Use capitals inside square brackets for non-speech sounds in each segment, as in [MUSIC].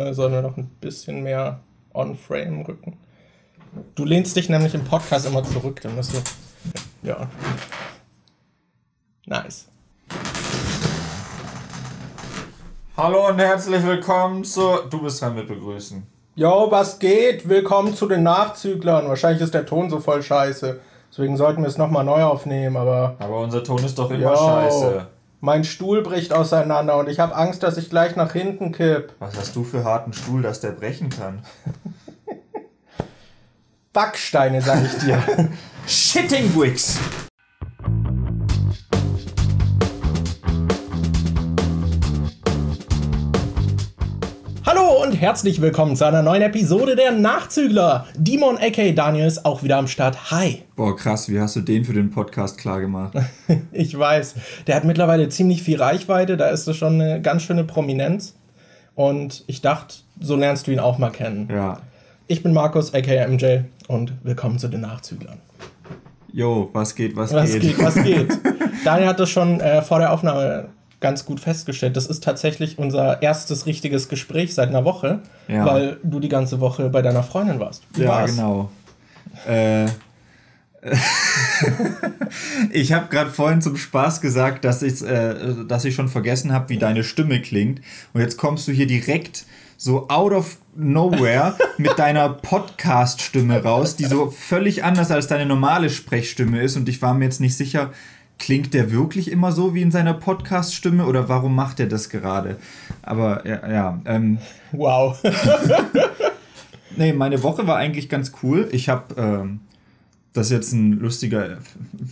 äh, soll nur noch ein bisschen mehr on-frame rücken. Du lehnst dich nämlich im Podcast immer zurück, dann musst du. Ja. Nice. Hallo und herzlich willkommen zu. Du bist dran mit begrüßen. Yo, was geht? Willkommen zu den Nachzüglern. Wahrscheinlich ist der Ton so voll scheiße. Deswegen sollten wir es nochmal neu aufnehmen, aber. Aber unser Ton ist doch immer Yo, scheiße. Mein Stuhl bricht auseinander und ich habe Angst, dass ich gleich nach hinten kipp. Was hast du für harten Stuhl, dass der brechen kann? Backsteine, sag ich dir. [LAUGHS] Shitting Bricks. Hallo und herzlich willkommen zu einer neuen Episode der Nachzügler. Dimon aka Daniel ist auch wieder am Start. Hi. Boah, krass, wie hast du den für den Podcast klar gemacht? [LAUGHS] ich weiß. Der hat mittlerweile ziemlich viel Reichweite, da ist es schon eine ganz schöne Prominenz. Und ich dachte, so lernst du ihn auch mal kennen. Ja. Ich bin Markus aka MJ und willkommen zu den Nachzüglern. Jo, was geht, was, was geht? geht? Was geht, [LAUGHS] Daniel hat das schon äh, vor der Aufnahme ganz gut festgestellt. Das ist tatsächlich unser erstes richtiges Gespräch seit einer Woche, ja. weil du die ganze Woche bei deiner Freundin warst. Wie ja, war's? genau. Äh, [LAUGHS] ich habe gerade vorhin zum Spaß gesagt, dass, äh, dass ich schon vergessen habe, wie deine Stimme klingt. Und jetzt kommst du hier direkt so out of nowhere mit deiner Podcast-Stimme raus, die so völlig anders als deine normale Sprechstimme ist. Und ich war mir jetzt nicht sicher, klingt der wirklich immer so wie in seiner Podcast-Stimme oder warum macht er das gerade? Aber ja, ja ähm, wow. [LAUGHS] nee, meine Woche war eigentlich ganz cool. Ich habe ähm, das ist jetzt ein lustiger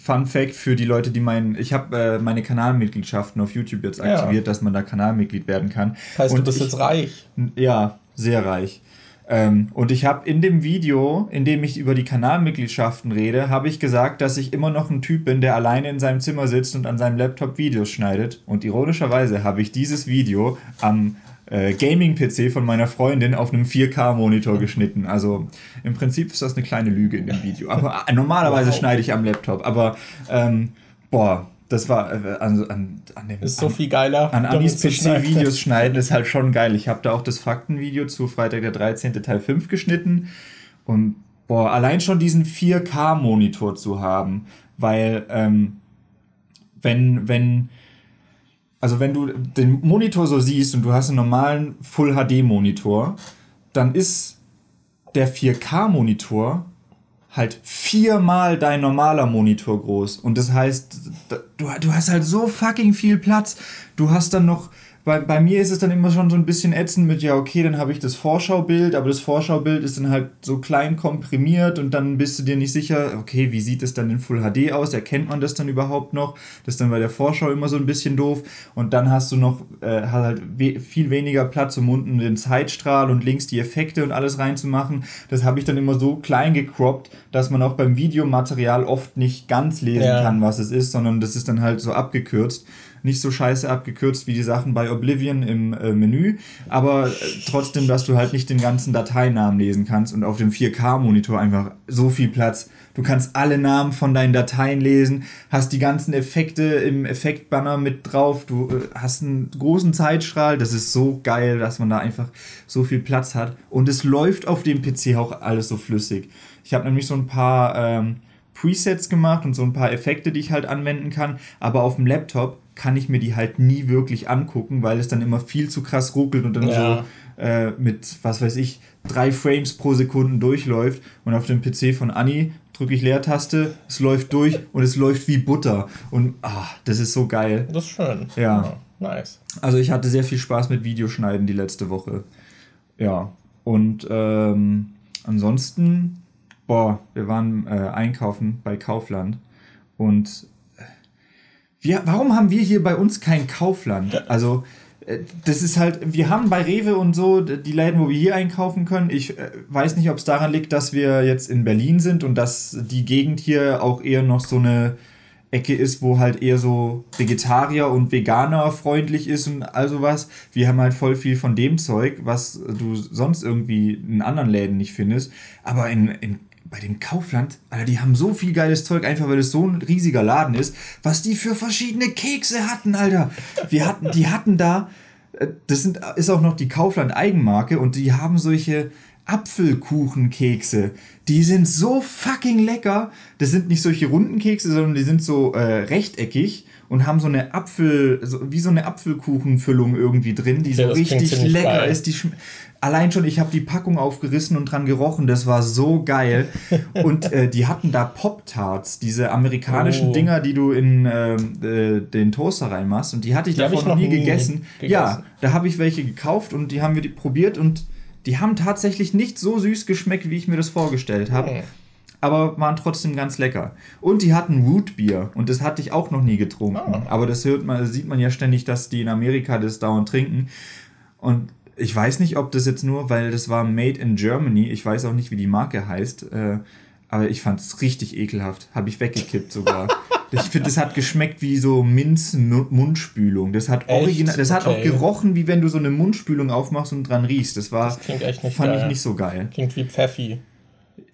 Fun Fact für die Leute, die meinen. Ich habe äh, meine Kanalmitgliedschaften auf YouTube jetzt aktiviert, ja. dass man da Kanalmitglied werden kann. Heißt, und du bist ich, jetzt reich? Ja, sehr reich. Ähm, und ich habe in dem Video, in dem ich über die Kanalmitgliedschaften rede, habe ich gesagt, dass ich immer noch ein Typ bin, der alleine in seinem Zimmer sitzt und an seinem Laptop Videos schneidet. Und ironischerweise habe ich dieses Video am äh, Gaming-PC von meiner Freundin auf einem 4K-Monitor geschnitten. Also im Prinzip ist das eine kleine Lüge in dem Video. Aber äh, normalerweise wow. schneide ich am Laptop. Aber ähm, boah, das war äh, an, an, an dem. Ist so viel geiler. An Anis PC Videos schneiden ist halt schon geil. Ich habe da auch das Faktenvideo zu Freitag der 13. Teil 5 geschnitten. Und boah, allein schon diesen 4K-Monitor zu haben, weil ähm, wenn, wenn also wenn du den Monitor so siehst und du hast einen normalen Full HD Monitor, dann ist der 4K Monitor halt viermal dein normaler Monitor groß. Und das heißt, du, du hast halt so fucking viel Platz. Du hast dann noch bei, bei mir ist es dann immer schon so ein bisschen ätzend mit, ja, okay, dann habe ich das Vorschaubild, aber das Vorschaubild ist dann halt so klein komprimiert und dann bist du dir nicht sicher, okay, wie sieht es dann in Full HD aus? Erkennt man das dann überhaupt noch? Das ist dann bei der Vorschau immer so ein bisschen doof. Und dann hast du noch äh, halt we viel weniger Platz, um unten den Zeitstrahl und links die Effekte und alles reinzumachen. Das habe ich dann immer so klein gecroppt, dass man auch beim Videomaterial oft nicht ganz lesen ja. kann, was es ist, sondern das ist dann halt so abgekürzt nicht so scheiße abgekürzt wie die Sachen bei Oblivion im äh, Menü, aber äh, trotzdem, dass du halt nicht den ganzen Dateinamen lesen kannst und auf dem 4K-Monitor einfach so viel Platz. Du kannst alle Namen von deinen Dateien lesen, hast die ganzen Effekte im Effektbanner mit drauf, du äh, hast einen großen Zeitstrahl, das ist so geil, dass man da einfach so viel Platz hat. Und es läuft auf dem PC auch alles so flüssig. Ich habe nämlich so ein paar ähm, Presets gemacht und so ein paar Effekte, die ich halt anwenden kann, aber auf dem Laptop kann ich mir die halt nie wirklich angucken, weil es dann immer viel zu krass ruckelt und dann ja. so äh, mit, was weiß ich, drei Frames pro Sekunde durchläuft. Und auf dem PC von Anni drücke ich Leertaste, es läuft durch und es läuft wie Butter. Und ah, das ist so geil. Das ist schön. Ja. ja. Nice. Also ich hatte sehr viel Spaß mit Videoschneiden die letzte Woche. Ja. Und ähm, ansonsten, boah, wir waren äh, einkaufen bei Kaufland und wir, warum haben wir hier bei uns kein Kaufland? Also, äh, das ist halt, wir haben bei Rewe und so die Läden, wo wir hier einkaufen können. Ich äh, weiß nicht, ob es daran liegt, dass wir jetzt in Berlin sind und dass die Gegend hier auch eher noch so eine Ecke ist, wo halt eher so Vegetarier und Veganer freundlich ist und all sowas. Wir haben halt voll viel von dem Zeug, was du sonst irgendwie in anderen Läden nicht findest. Aber in, in bei dem Kaufland, Alter, die haben so viel geiles Zeug, einfach weil es so ein riesiger Laden ist, was die für verschiedene Kekse hatten, Alter. Wir hatten, die hatten da äh, das sind, ist auch noch die Kaufland-Eigenmarke und die haben solche Apfelkuchenkekse. Die sind so fucking lecker. Das sind nicht solche runden Kekse, sondern die sind so äh, rechteckig und haben so eine Apfel, so, wie so eine Apfelkuchenfüllung irgendwie drin, die ja, so richtig lecker geil. ist. Die Allein schon, ich habe die Packung aufgerissen und dran gerochen, das war so geil. [LAUGHS] und äh, die hatten da Pop-Tarts, diese amerikanischen oh. Dinger, die du in äh, äh, den Toaster reinmachst. Und die hatte ich die davon noch nie gegessen. gegessen. Ja, da habe ich welche gekauft und die haben wir die probiert und die haben tatsächlich nicht so süß geschmeckt, wie ich mir das vorgestellt habe. Aber waren trotzdem ganz lecker. Und die hatten Rootbier. Und das hatte ich auch noch nie getrunken. Oh. Aber das hört man, sieht man ja ständig, dass die in Amerika das dauernd trinken. Und ich weiß nicht, ob das jetzt nur, weil das war Made in Germany, ich weiß auch nicht, wie die Marke heißt, äh, aber ich fand es richtig ekelhaft. Habe ich weggekippt sogar. [LAUGHS] ich finde, das hat geschmeckt wie so Minz-Mundspülung. Das hat original, das okay. hat auch gerochen, wie wenn du so eine Mundspülung aufmachst und dran riechst. Das war, das klingt echt nicht fand geil. ich nicht so geil. Klingt wie Pfeffi.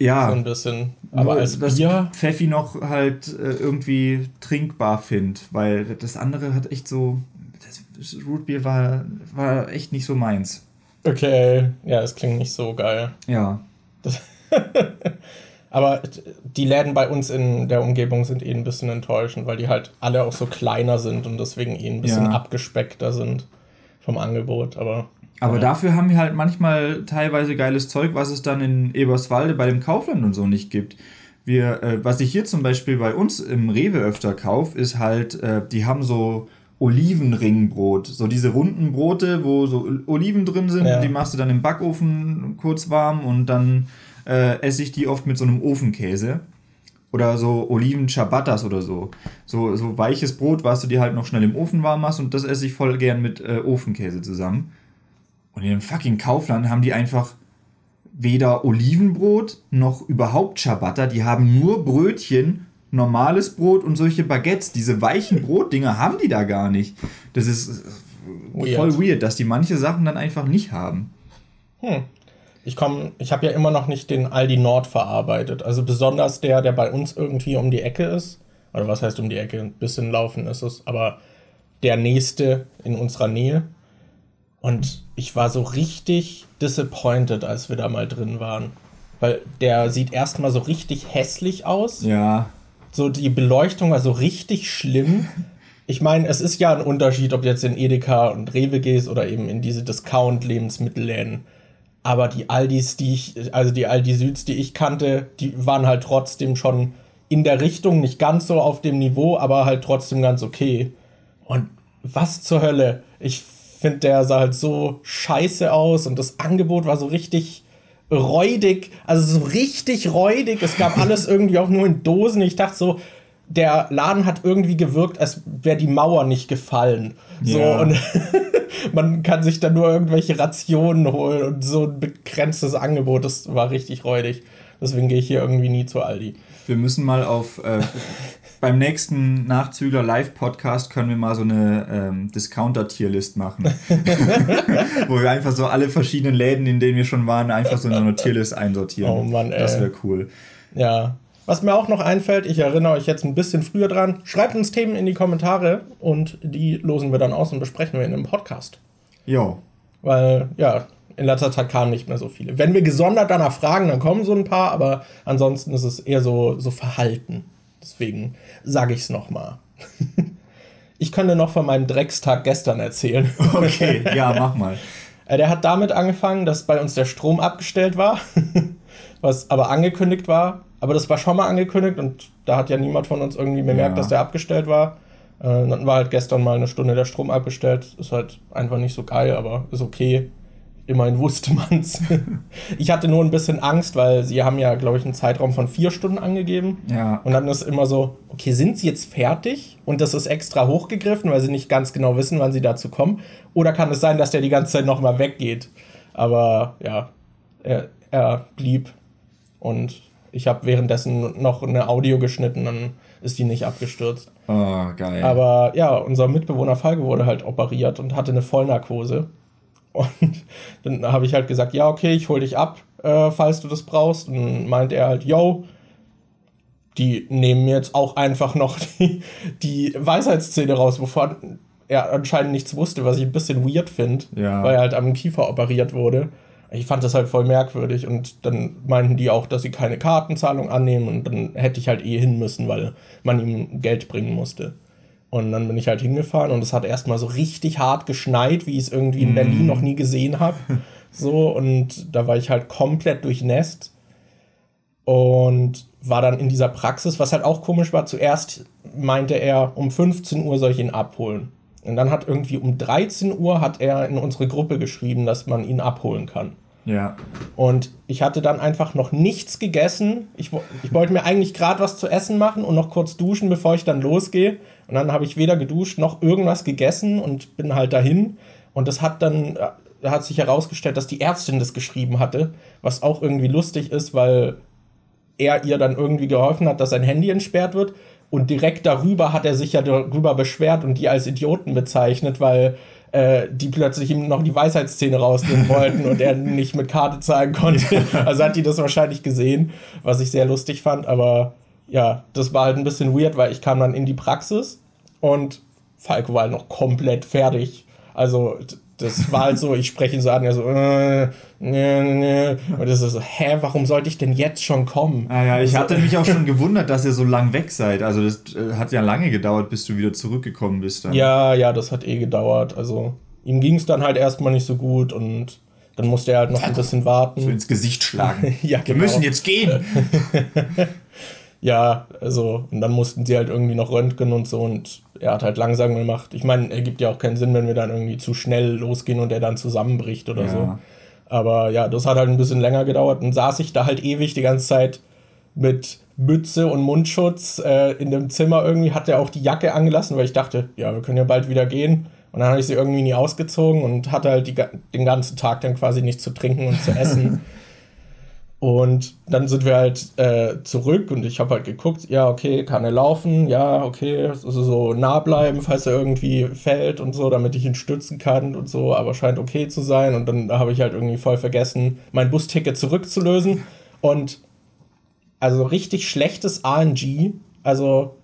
Ja. So ein bisschen. Aber als dass Bier. Pfeffi noch halt äh, irgendwie trinkbar finde, weil das andere hat echt so das Rootbeer war, war echt nicht so meins. Okay, ja, es klingt nicht so geil. Ja. [LAUGHS] aber die Läden bei uns in der Umgebung sind eh ein bisschen enttäuschend, weil die halt alle auch so kleiner sind und deswegen eh ein bisschen ja. abgespeckter sind vom Angebot. Aber aber ja. dafür haben wir halt manchmal teilweise geiles Zeug, was es dann in Eberswalde bei dem Kaufland und so nicht gibt. Wir, äh, was ich hier zum Beispiel bei uns im Rewe öfter kaufe, ist halt, äh, die haben so Olivenringbrot. So diese runden Brote, wo so Oliven drin sind, ja. die machst du dann im Backofen kurz warm und dann äh, esse ich die oft mit so einem Ofenkäse. Oder so Oliven Ciabattas oder so. so. So weiches Brot, was du dir halt noch schnell im Ofen warm machst und das esse ich voll gern mit äh, Ofenkäse zusammen. Und in dem fucking Kaufland haben die einfach weder Olivenbrot noch überhaupt Ciabatta. Die haben nur Brötchen normales Brot und solche Baguettes, diese weichen Brotdinger haben die da gar nicht. Das ist weird. voll weird, dass die manche Sachen dann einfach nicht haben. Hm. Ich komme, ich habe ja immer noch nicht den Aldi Nord verarbeitet. Also besonders der, der bei uns irgendwie um die Ecke ist. Oder was heißt um die Ecke? Ein bisschen laufen ist es. Aber der nächste in unserer Nähe. Und ich war so richtig disappointed, als wir da mal drin waren. Weil der sieht erstmal so richtig hässlich aus. Ja. So, die Beleuchtung war so richtig schlimm. Ich meine, es ist ja ein Unterschied, ob du jetzt in Edeka und Rewe gehst oder eben in diese Discount-Lebensmittelläden. Aber die Aldis, die ich, also die Aldi Süds, die ich kannte, die waren halt trotzdem schon in der Richtung, nicht ganz so auf dem Niveau, aber halt trotzdem ganz okay. Und was zur Hölle? Ich finde, der sah halt so scheiße aus und das Angebot war so richtig räudig, also so richtig räudig. Es gab alles [LAUGHS] irgendwie auch nur in Dosen. Ich dachte so, der Laden hat irgendwie gewirkt, als wäre die Mauer nicht gefallen. So ja. und [LAUGHS] man kann sich dann nur irgendwelche Rationen holen und so ein begrenztes Angebot. Das war richtig räudig. Deswegen gehe ich hier irgendwie nie zu Aldi. Wir müssen mal auf äh, [LAUGHS] beim nächsten Nachzügler Live-Podcast können wir mal so eine ähm, Discounter-Tierlist machen. [LAUGHS] [LAUGHS] Wo wir einfach so alle verschiedenen Läden, in denen wir schon waren, einfach so eine Tierlist einsortieren. Oh Mann, ey. Das wäre cool. Ja. Was mir auch noch einfällt, ich erinnere euch jetzt ein bisschen früher dran, schreibt uns Themen in die Kommentare und die losen wir dann aus und besprechen wir in einem Podcast. Jo. Weil, ja, in letzter Zeit kamen nicht mehr so viele. Wenn wir gesondert danach fragen, dann kommen so ein paar, aber ansonsten ist es eher so, so Verhalten. Deswegen sage ich es nochmal. [LAUGHS] ich könnte noch von meinem Dreckstag gestern erzählen. [LAUGHS] Okay, ja, mach mal. Äh, der hat damit angefangen, dass bei uns der Strom abgestellt war, [LAUGHS] was aber angekündigt war. Aber das war schon mal angekündigt und da hat ja niemand von uns irgendwie bemerkt, ja. dass der abgestellt war. Äh, dann war halt gestern mal eine Stunde der Strom abgestellt. Ist halt einfach nicht so geil, aber ist okay. Immerhin wusste man es. [LAUGHS] ich hatte nur ein bisschen Angst, weil sie haben ja, glaube ich, einen Zeitraum von vier Stunden angegeben. Ja. Und dann ist immer so, okay, sind sie jetzt fertig? Und das ist extra hochgegriffen, weil sie nicht ganz genau wissen, wann sie dazu kommen. Oder kann es sein, dass der die ganze Zeit nochmal weggeht? Aber ja, er, er blieb. Und ich habe währenddessen noch eine Audio geschnitten, dann ist die nicht abgestürzt. Oh, geil. Aber ja, unser Mitbewohner Falke wurde halt operiert und hatte eine Vollnarkose. Und dann habe ich halt gesagt, ja, okay, ich hol dich ab, äh, falls du das brauchst. Und meint er halt, yo, die nehmen mir jetzt auch einfach noch [LAUGHS] die, die Weisheitszähne raus, wovon er anscheinend nichts wusste, was ich ein bisschen weird finde, ja. weil er halt am Kiefer operiert wurde. Ich fand das halt voll merkwürdig und dann meinten die auch, dass sie keine Kartenzahlung annehmen und dann hätte ich halt eh hin müssen, weil man ihm Geld bringen musste. Und dann bin ich halt hingefahren und es hat erstmal so richtig hart geschneit, wie ich es irgendwie in Berlin mm. noch nie gesehen habe. [LAUGHS] So, und da war ich halt komplett durchnässt und war dann in dieser Praxis, was halt auch komisch war. Zuerst meinte er, um 15 Uhr soll ich ihn abholen. Und dann hat irgendwie um 13 Uhr hat er in unsere Gruppe geschrieben, dass man ihn abholen kann. Ja. Und ich hatte dann einfach noch nichts gegessen. Ich, ich wollte mir eigentlich gerade was zu essen machen und noch kurz duschen, bevor ich dann losgehe. Und dann habe ich weder geduscht noch irgendwas gegessen und bin halt dahin. Und das hat dann, da hat sich herausgestellt, dass die Ärztin das geschrieben hatte, was auch irgendwie lustig ist, weil er ihr dann irgendwie geholfen hat, dass sein Handy entsperrt wird. Und direkt darüber hat er sich ja darüber beschwert und die als Idioten bezeichnet, weil äh, die plötzlich ihm noch die Weisheitszähne rausnehmen wollten und er nicht mit Karte zahlen konnte. Also hat die das wahrscheinlich gesehen, was ich sehr lustig fand. Aber ja, das war halt ein bisschen weird, weil ich kam dann in die Praxis und Falco war halt noch komplett fertig. Also das war halt so, ich spreche ihn so an, er so, äh, ne, ne. und das ist so, hä, warum sollte ich denn jetzt schon kommen? Ah ja, ich hatte mich auch schon gewundert, dass ihr so lang weg seid. Also das äh, hat ja lange gedauert, bis du wieder zurückgekommen bist. Dann. Ja, ja, das hat eh gedauert. Also ihm ging es dann halt erstmal nicht so gut und dann musste er halt noch ein bisschen warten. So ins Gesicht schlagen. [LAUGHS] ja, genau. Wir müssen jetzt gehen. [LAUGHS] ja, also, und dann mussten sie halt irgendwie noch röntgen und so und er hat halt langsam gemacht. Ich meine, er gibt ja auch keinen Sinn, wenn wir dann irgendwie zu schnell losgehen und er dann zusammenbricht oder ja. so. Aber ja, das hat halt ein bisschen länger gedauert und saß ich da halt ewig die ganze Zeit mit Mütze und Mundschutz äh, in dem Zimmer irgendwie, hat er auch die Jacke angelassen, weil ich dachte, ja, wir können ja bald wieder gehen. Und dann habe ich sie irgendwie nie ausgezogen und hatte halt die, den ganzen Tag dann quasi nichts zu trinken und zu essen. [LAUGHS] Und dann sind wir halt äh, zurück und ich habe halt geguckt, ja, okay, kann er laufen? Ja, okay, also so nah bleiben, falls er irgendwie fällt und so, damit ich ihn stützen kann und so, aber scheint okay zu sein. Und dann habe ich halt irgendwie voll vergessen, mein Busticket zurückzulösen. Und also richtig schlechtes ANG, also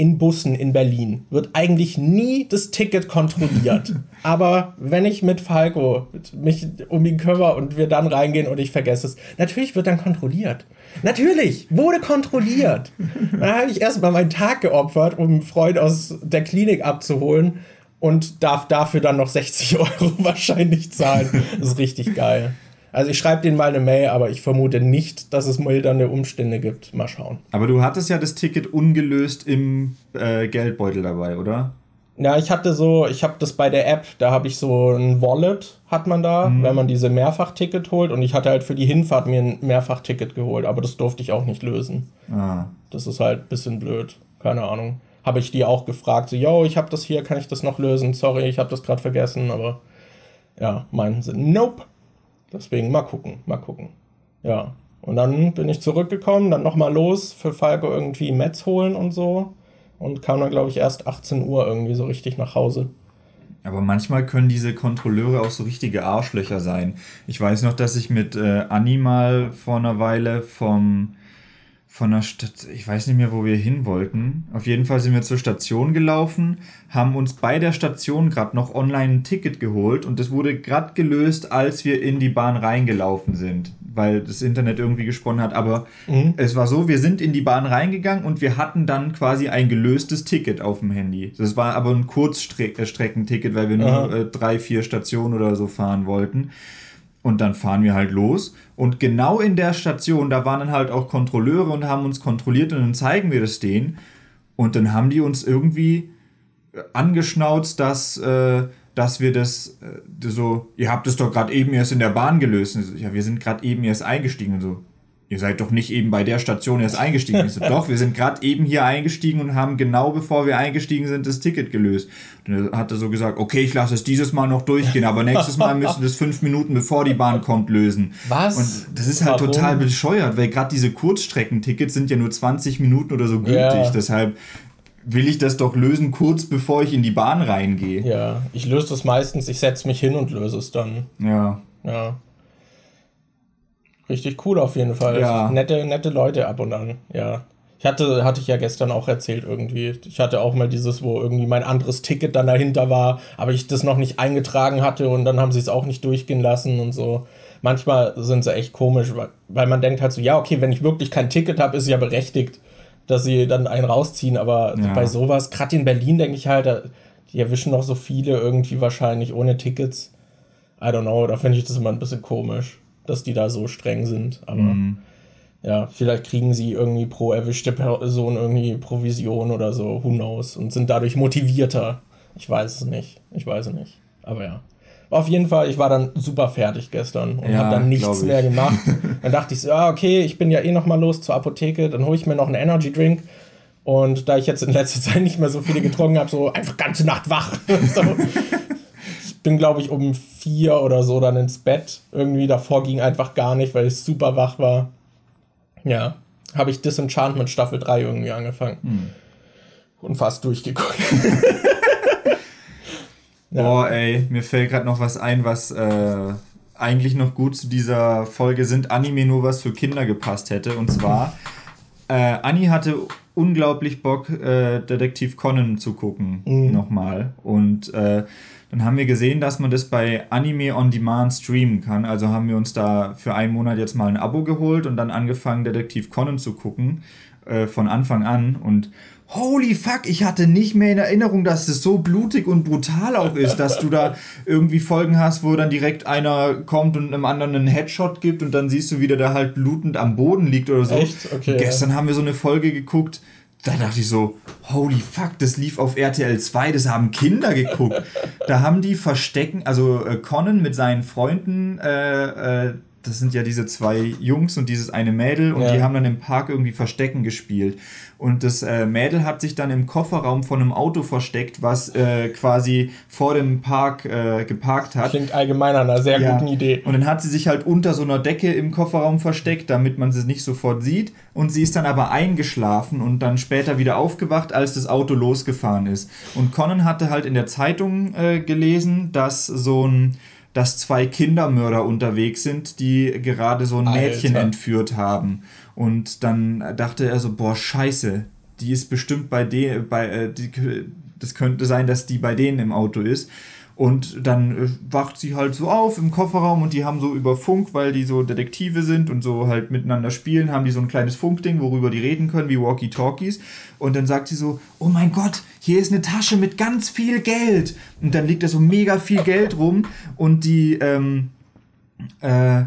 in Bussen in Berlin wird eigentlich nie das Ticket kontrolliert. [LAUGHS] Aber wenn ich mit Falco mich um ihn kümmere und wir dann reingehen und ich vergesse es, natürlich wird dann kontrolliert. Natürlich wurde kontrolliert. [LAUGHS] Dann habe ich erstmal meinen Tag geopfert, um einen Freund aus der Klinik abzuholen und darf dafür dann noch 60 Euro [LAUGHS] wahrscheinlich zahlen. Das ist richtig geil. Also ich schreibe denen mal eine Mail, aber ich vermute nicht, dass es mildernde Umstände gibt. Mal schauen. Aber du hattest ja das Ticket ungelöst im äh, Geldbeutel dabei, oder? Ja, ich hatte so, ich habe das bei der App, da habe ich so ein Wallet, hat man da, mhm. wenn man diese Mehrfachticket holt. Und ich hatte halt für die Hinfahrt mir ein Mehrfachticket geholt, aber das durfte ich auch nicht lösen. Ah. Das ist halt ein bisschen blöd. Keine Ahnung. Habe ich die auch gefragt, so, yo, ich habe das hier, kann ich das noch lösen? Sorry, ich habe das gerade vergessen, aber ja, meinten sie, nope. Deswegen mal gucken, mal gucken. Ja. Und dann bin ich zurückgekommen, dann nochmal los für Falco irgendwie Metz holen und so. Und kam dann, glaube ich, erst 18 Uhr irgendwie so richtig nach Hause. Aber manchmal können diese Kontrolleure auch so richtige Arschlöcher sein. Ich weiß noch, dass ich mit äh, Anni mal vor einer Weile vom von der Stadt, ich weiß nicht mehr, wo wir hin wollten. Auf jeden Fall sind wir zur Station gelaufen, haben uns bei der Station gerade noch online ein Ticket geholt und das wurde gerade gelöst, als wir in die Bahn reingelaufen sind, weil das Internet irgendwie gesponnen hat. Aber mhm. es war so, wir sind in die Bahn reingegangen und wir hatten dann quasi ein gelöstes Ticket auf dem Handy. Das war aber ein Kurzstreckenticket, weil wir nur äh, drei, vier Stationen oder so fahren wollten. Und dann fahren wir halt los. Und genau in der Station, da waren dann halt auch Kontrolleure und haben uns kontrolliert und dann zeigen wir das denen. Und dann haben die uns irgendwie angeschnauzt, dass, äh, dass wir das äh, so, ihr habt es doch gerade eben erst in der Bahn gelöst. So, ja, wir sind gerade eben erst eingestiegen und so ihr seid doch nicht eben bei der Station erst eingestiegen. Ich so, doch, wir sind gerade eben hier eingestiegen und haben genau bevor wir eingestiegen sind das Ticket gelöst. Und dann hat er so gesagt, okay, ich lasse es dieses Mal noch durchgehen, aber nächstes Mal müssen wir das fünf Minuten bevor die Bahn kommt lösen. Was? Und das ist halt Warum? total bescheuert, weil gerade diese Kurzstreckentickets sind ja nur 20 Minuten oder so gültig. Ja. Deshalb will ich das doch lösen, kurz bevor ich in die Bahn reingehe. Ja, ich löse das meistens, ich setze mich hin und löse es dann. Ja. Ja. Richtig cool auf jeden Fall. Ja. Nette, nette Leute ab und an, ja. Ich hatte, hatte ich ja gestern auch erzählt irgendwie. Ich hatte auch mal dieses, wo irgendwie mein anderes Ticket dann dahinter war, aber ich das noch nicht eingetragen hatte und dann haben sie es auch nicht durchgehen lassen und so. Manchmal sind sie echt komisch, weil, man denkt halt so, ja, okay, wenn ich wirklich kein Ticket habe, ist ja berechtigt, dass sie dann einen rausziehen, aber ja. bei sowas, gerade in Berlin denke ich halt, die erwischen noch so viele irgendwie wahrscheinlich ohne Tickets. I don't know, da finde ich das immer ein bisschen komisch, dass die da so streng sind, aber. Mm ja, vielleicht kriegen sie irgendwie pro erwischte Person irgendwie Provision oder so, who knows, und sind dadurch motivierter. Ich weiß es nicht. Ich weiß es nicht. Aber ja. Auf jeden Fall, ich war dann super fertig gestern und ja, habe dann nichts mehr gemacht. [LAUGHS] dann dachte ich so, ja, okay, ich bin ja eh noch mal los zur Apotheke, dann hole ich mir noch einen Energy Drink. Und da ich jetzt in letzter [LAUGHS] Zeit nicht mehr so viele getrunken habe, so einfach ganze Nacht wach. [LAUGHS] so. Ich bin, glaube ich, um vier oder so dann ins Bett. Irgendwie davor ging einfach gar nicht, weil ich super wach war. Ja, habe ich Disenchantment Staffel 3 irgendwie angefangen. Hm. Und fast durchgeguckt. [LAUGHS] ja. Boah, ey, mir fällt gerade noch was ein, was äh, eigentlich noch gut zu dieser Folge sind Anime nur was für Kinder gepasst hätte. Und zwar, äh, Anni hatte unglaublich Bock, äh, Detektiv Conan zu gucken. Mhm. Nochmal. Und äh, dann haben wir gesehen, dass man das bei Anime on Demand streamen kann. Also haben wir uns da für einen Monat jetzt mal ein Abo geholt und dann angefangen, Detektiv Conan zu gucken. Äh, von Anfang an. Und holy fuck, ich hatte nicht mehr in Erinnerung, dass es so blutig und brutal auch ist, dass du da irgendwie Folgen hast, wo dann direkt einer kommt und einem anderen einen Headshot gibt und dann siehst du, wie der da halt blutend am Boden liegt oder so. Echt? Okay. Gestern haben wir so eine Folge geguckt da dachte ich so, holy fuck, das lief auf RTL 2, das haben Kinder geguckt. da haben die Verstecken, also äh, Conan mit seinen Freunden, äh, äh, das sind ja diese zwei Jungs und dieses eine Mädel und ja. die haben dann im Park irgendwie Verstecken gespielt. Und das äh, Mädel hat sich dann im Kofferraum von einem Auto versteckt, was äh, quasi vor dem Park äh, geparkt hat. Klingt allgemein an einer sehr ja. guten Idee. Und dann hat sie sich halt unter so einer Decke im Kofferraum versteckt, damit man sie nicht sofort sieht. Und sie ist dann aber eingeschlafen und dann später wieder aufgewacht, als das Auto losgefahren ist. Und Conan hatte halt in der Zeitung äh, gelesen, dass so ein dass zwei Kindermörder unterwegs sind, die gerade so ein Mädchen Alter. entführt haben. Und dann dachte er so, boah, scheiße, die ist bestimmt bei denen, bei, äh, die, das könnte sein, dass die bei denen im Auto ist. Und dann äh, wacht sie halt so auf im Kofferraum und die haben so über Funk, weil die so Detektive sind und so halt miteinander spielen, haben die so ein kleines Funkding, worüber die reden können, wie Walkie-Talkies. Und dann sagt sie so, oh mein Gott, hier ist eine Tasche mit ganz viel Geld. Und dann liegt da so mega viel Geld rum und die ähm, äh,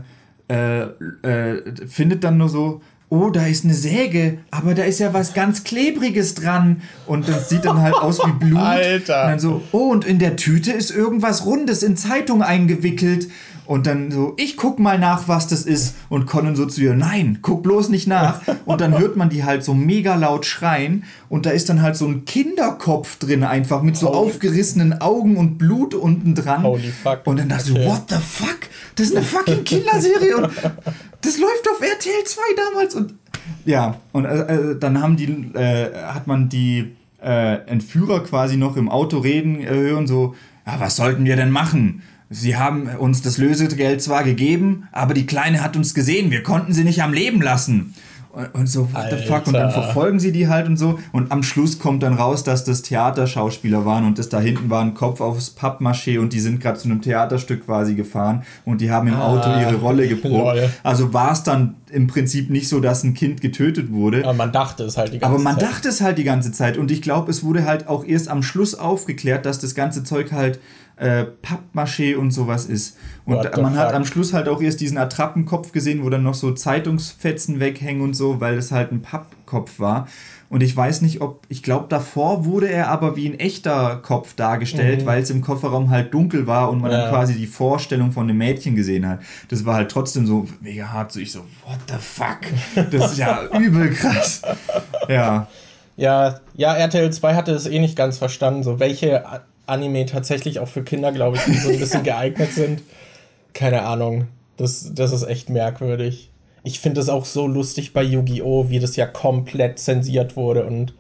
äh, äh findet dann nur so, oh, da ist eine Säge, aber da ist ja was ganz Klebriges dran. Und das sieht dann halt aus wie [LAUGHS] Blut. Alter. Und dann so, oh, und in der Tüte ist irgendwas Rundes in Zeitung eingewickelt. Und dann so, ich guck mal nach, was das ist. Und Conan so zu ihr, nein, guck bloß nicht nach. Und dann hört man die halt so mega laut schreien. Und da ist dann halt so ein Kinderkopf drin, einfach mit so Holy aufgerissenen Augen und Blut unten dran. Holy fuck. Und dann dachte ich, okay. what the fuck? Das ist eine fucking Kinderserie. Und das läuft auf RTL 2 damals. Und ja, und äh, äh, dann haben die, äh, hat man die äh, Entführer quasi noch im Auto reden äh, hören, so, ja, was sollten wir denn machen? Sie haben uns das Lösegeld zwar gegeben, aber die Kleine hat uns gesehen, wir konnten sie nicht am Leben lassen. Und so, what Alter. the fuck? Und dann verfolgen sie die halt und so. Und am Schluss kommt dann raus, dass das Theaterschauspieler waren und das da hinten war ein Kopf aufs Pappmaché und die sind gerade zu einem Theaterstück quasi gefahren und die haben im ah, Auto ihre Rolle [LAUGHS] geprobt. Also war es dann im Prinzip nicht so, dass ein Kind getötet wurde. Aber man dachte es halt die ganze Zeit. Aber man Zeit. dachte es halt die ganze Zeit. Und ich glaube, es wurde halt auch erst am Schluss aufgeklärt, dass das ganze Zeug halt äh, Pappmaché und sowas ist. Und man hat am Schluss halt auch erst diesen Attrappenkopf gesehen, wo dann noch so Zeitungsfetzen weghängen und so, weil es halt ein Pappkopf war. Und ich weiß nicht, ob, ich glaube, davor wurde er aber wie ein echter Kopf dargestellt, mhm. weil es im Kofferraum halt dunkel war und man ja. dann quasi die Vorstellung von dem Mädchen gesehen hat. Das war halt trotzdem so mega hart. So ich so, what the fuck? Das ist ja [LAUGHS] übel krass. Ja. Ja, ja, RTL 2 hatte es eh nicht ganz verstanden, so welche Anime tatsächlich auch für Kinder, glaube ich, so ein bisschen [LAUGHS] geeignet sind. Keine Ahnung. Das, das ist echt merkwürdig. Ich finde es auch so lustig bei Yu-Gi-Oh!, wie das ja komplett zensiert wurde. Und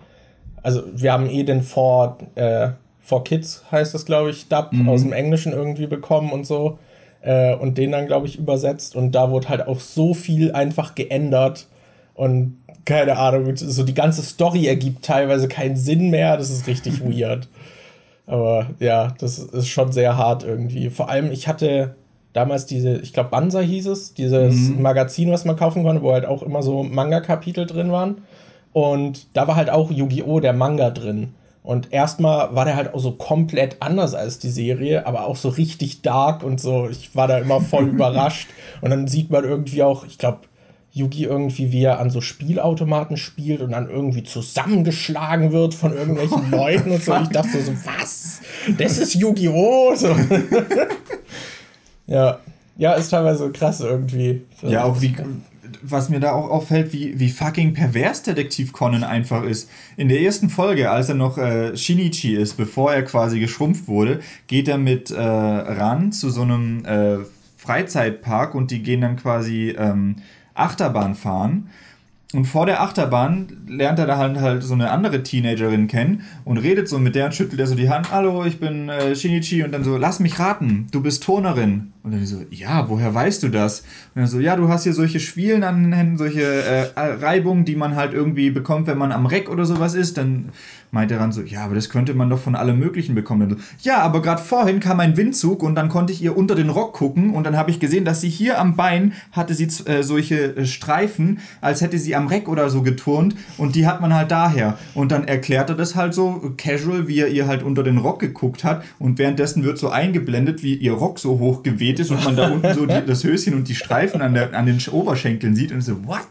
also wir haben eh den For, äh, For Kids, heißt das, glaube ich, Dub mhm. aus dem Englischen irgendwie bekommen und so. Äh, und den dann, glaube ich, übersetzt. Und da wurde halt auch so viel einfach geändert. Und keine Ahnung, so die ganze Story ergibt teilweise keinen Sinn mehr. Das ist richtig [LAUGHS] weird. Aber ja, das ist schon sehr hart irgendwie. Vor allem, ich hatte damals diese, ich glaube, Banza hieß es, dieses mhm. Magazin, was man kaufen konnte, wo halt auch immer so Manga-Kapitel drin waren. Und da war halt auch Yu-Gi-Oh! der Manga drin. Und erstmal war der halt auch so komplett anders als die Serie, aber auch so richtig dark und so. Ich war da immer voll [LAUGHS] überrascht. Und dann sieht man irgendwie auch, ich glaube, Yugi irgendwie, wie er an so Spielautomaten spielt und dann irgendwie zusammengeschlagen wird von irgendwelchen [LAUGHS] Leuten und so. Ich dachte so, was? Das ist Yu-Gi-Oh! So. [LAUGHS] ja. Ja, ist teilweise krass irgendwie. Ja, auch wie, was mir da auch auffällt, wie, wie fucking pervers Detektiv Conan einfach ist. In der ersten Folge, als er noch äh, Shinichi ist, bevor er quasi geschrumpft wurde, geht er mit äh, Ran zu so einem äh, Freizeitpark und die gehen dann quasi ähm, Achterbahn fahren. Und vor der Achterbahn lernt er da halt, halt so eine andere Teenagerin kennen und redet so mit der und schüttelt er so die Hand. Hallo, ich bin äh, Shinichi. Und dann so, lass mich raten, du bist Turnerin. Und dann so, ja, woher weißt du das? Und dann so, ja, du hast hier solche Schwielen an den Händen, solche äh, Reibungen, die man halt irgendwie bekommt, wenn man am Reck oder sowas ist. Dann meint er dann so, ja, aber das könnte man doch von allem Möglichen bekommen. So, ja, aber gerade vorhin kam ein Windzug und dann konnte ich ihr unter den Rock gucken und dann habe ich gesehen, dass sie hier am Bein hatte sie äh, solche äh, Streifen, als hätte sie am Reck oder so geturnt und die hat man halt daher. Und dann erklärt er das halt so casual, wie er ihr halt unter den Rock geguckt hat und währenddessen wird so eingeblendet, wie ihr Rock so hoch geweht ist und man da unten so die, das Höschen und die Streifen an, der, an den Oberschenkeln sieht und so, what?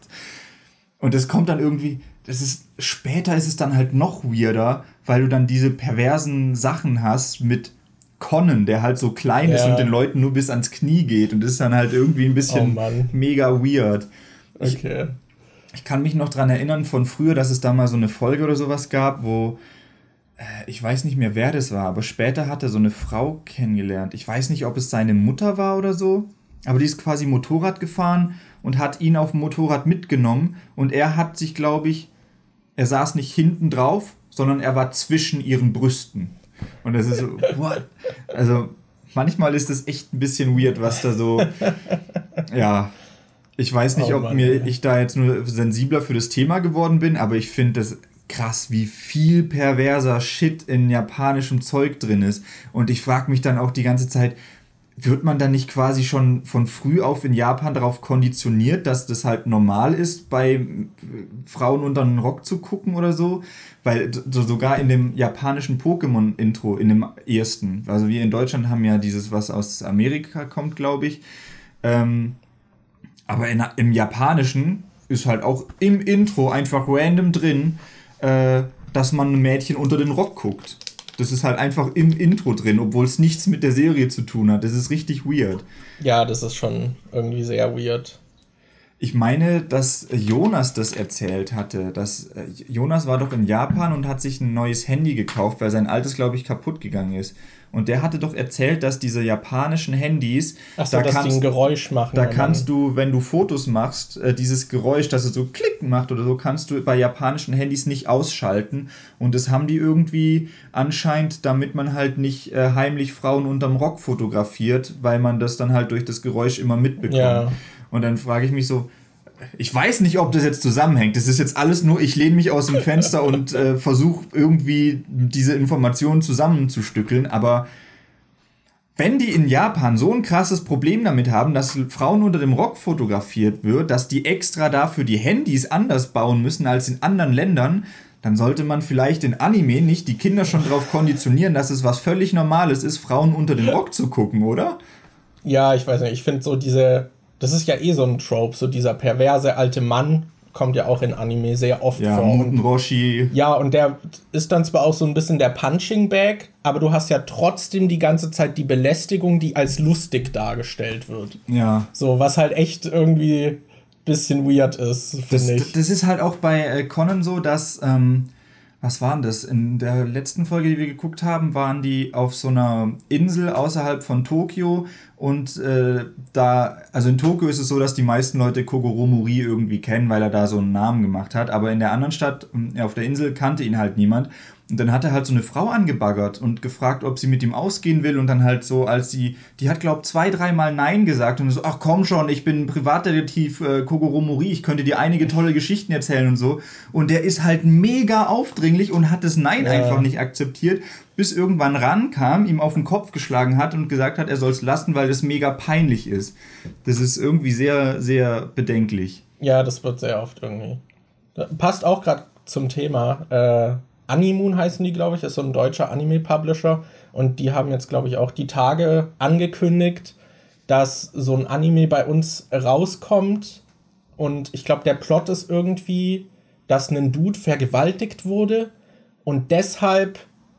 Und das kommt dann irgendwie, das ist, später ist es dann halt noch weirder, weil du dann diese perversen Sachen hast mit Conan, der halt so klein ja. ist und den Leuten nur bis ans Knie geht. Und das ist dann halt irgendwie ein bisschen oh mega weird. Okay. Ich, ich, kann mich noch daran erinnern von früher, dass es da mal so eine Folge oder sowas gab, wo äh, ich weiß nicht mehr, wer das war, aber später hat er so eine Frau kennengelernt. Ich weiß nicht, ob es seine Mutter war oder so, aber die ist quasi Motorrad gefahren und hat ihn auf dem Motorrad mitgenommen und er hat sich, glaube ich, er saß nicht hinten drauf, sondern er war zwischen ihren Brüsten. Und das ist so, [LAUGHS] what? Also, manchmal ist das echt ein bisschen weird, was da so, ja. Ich weiß nicht, oh, ob Mann, mir ja. ich da jetzt nur sensibler für das Thema geworden bin, aber ich finde das krass, wie viel perverser Shit in japanischem Zeug drin ist. Und ich frage mich dann auch die ganze Zeit, wird man dann nicht quasi schon von früh auf in Japan darauf konditioniert, dass das halt normal ist, bei äh, Frauen unter den Rock zu gucken oder so? Weil so sogar in dem japanischen Pokémon-Intro, in dem ersten, also wir in Deutschland haben ja dieses, was aus Amerika kommt, glaube ich. Ähm, aber in, im japanischen ist halt auch im Intro einfach random drin, äh, dass man ein Mädchen unter den Rock guckt. Das ist halt einfach im Intro drin, obwohl es nichts mit der Serie zu tun hat. Das ist richtig weird. Ja, das ist schon irgendwie sehr weird. Ich meine, dass Jonas das erzählt hatte. Dass äh, Jonas war doch in Japan und hat sich ein neues Handy gekauft, weil sein altes, glaube ich, kaputt gegangen ist. Und der hatte doch erzählt, dass diese japanischen Handys, Ach so, da dass kannst, die ein Geräusch machen. Da kannst du, wenn du Fotos machst, äh, dieses Geräusch, dass es so klicken macht oder so, kannst du bei japanischen Handys nicht ausschalten. Und das haben die irgendwie anscheinend, damit man halt nicht äh, heimlich Frauen unterm Rock fotografiert, weil man das dann halt durch das Geräusch immer mitbekommt. Ja. Und dann frage ich mich so, ich weiß nicht, ob das jetzt zusammenhängt. Das ist jetzt alles nur, ich lehne mich aus dem Fenster [LAUGHS] und äh, versuche irgendwie diese Informationen zusammenzustückeln. Aber wenn die in Japan so ein krasses Problem damit haben, dass Frauen unter dem Rock fotografiert wird, dass die extra dafür die Handys anders bauen müssen als in anderen Ländern, dann sollte man vielleicht in Anime nicht die Kinder schon darauf konditionieren, dass es was völlig Normales ist, Frauen unter dem Rock zu gucken, oder? Ja, ich weiß nicht. Ich finde so diese das ist ja eh so ein Trope, so dieser perverse alte Mann kommt ja auch in Anime sehr oft ja, vor. Und, Roshi. Ja, und der ist dann zwar auch so ein bisschen der Punching Bag, aber du hast ja trotzdem die ganze Zeit die Belästigung, die als lustig dargestellt wird. Ja. So, was halt echt irgendwie ein bisschen weird ist, finde ich. Das ist halt auch bei äh, Conan so, dass. Ähm was waren das? In der letzten Folge, die wir geguckt haben, waren die auf so einer Insel außerhalb von Tokio und äh, da, also in Tokio ist es so, dass die meisten Leute Kogoro Muri irgendwie kennen, weil er da so einen Namen gemacht hat, aber in der anderen Stadt, äh, auf der Insel, kannte ihn halt niemand. Und dann hat er halt so eine Frau angebaggert und gefragt, ob sie mit ihm ausgehen will. Und dann halt so, als sie, die hat, glaub zwei, dreimal Nein gesagt. Und so, ach komm schon, ich bin Privatdetektiv äh, Kogoro Mori, ich könnte dir einige tolle Geschichten erzählen und so. Und der ist halt mega aufdringlich und hat das Nein ja. einfach nicht akzeptiert, bis irgendwann rankam, ihm auf den Kopf geschlagen hat und gesagt hat, er soll es lassen, weil das mega peinlich ist. Das ist irgendwie sehr, sehr bedenklich. Ja, das wird sehr oft irgendwie. Passt auch gerade zum Thema. Äh, Animoon heißen die, glaube ich, ist so ein deutscher Anime-Publisher. Und die haben jetzt, glaube ich, auch die Tage angekündigt, dass so ein Anime bei uns rauskommt. Und ich glaube, der Plot ist irgendwie, dass ein Dude vergewaltigt wurde und deshalb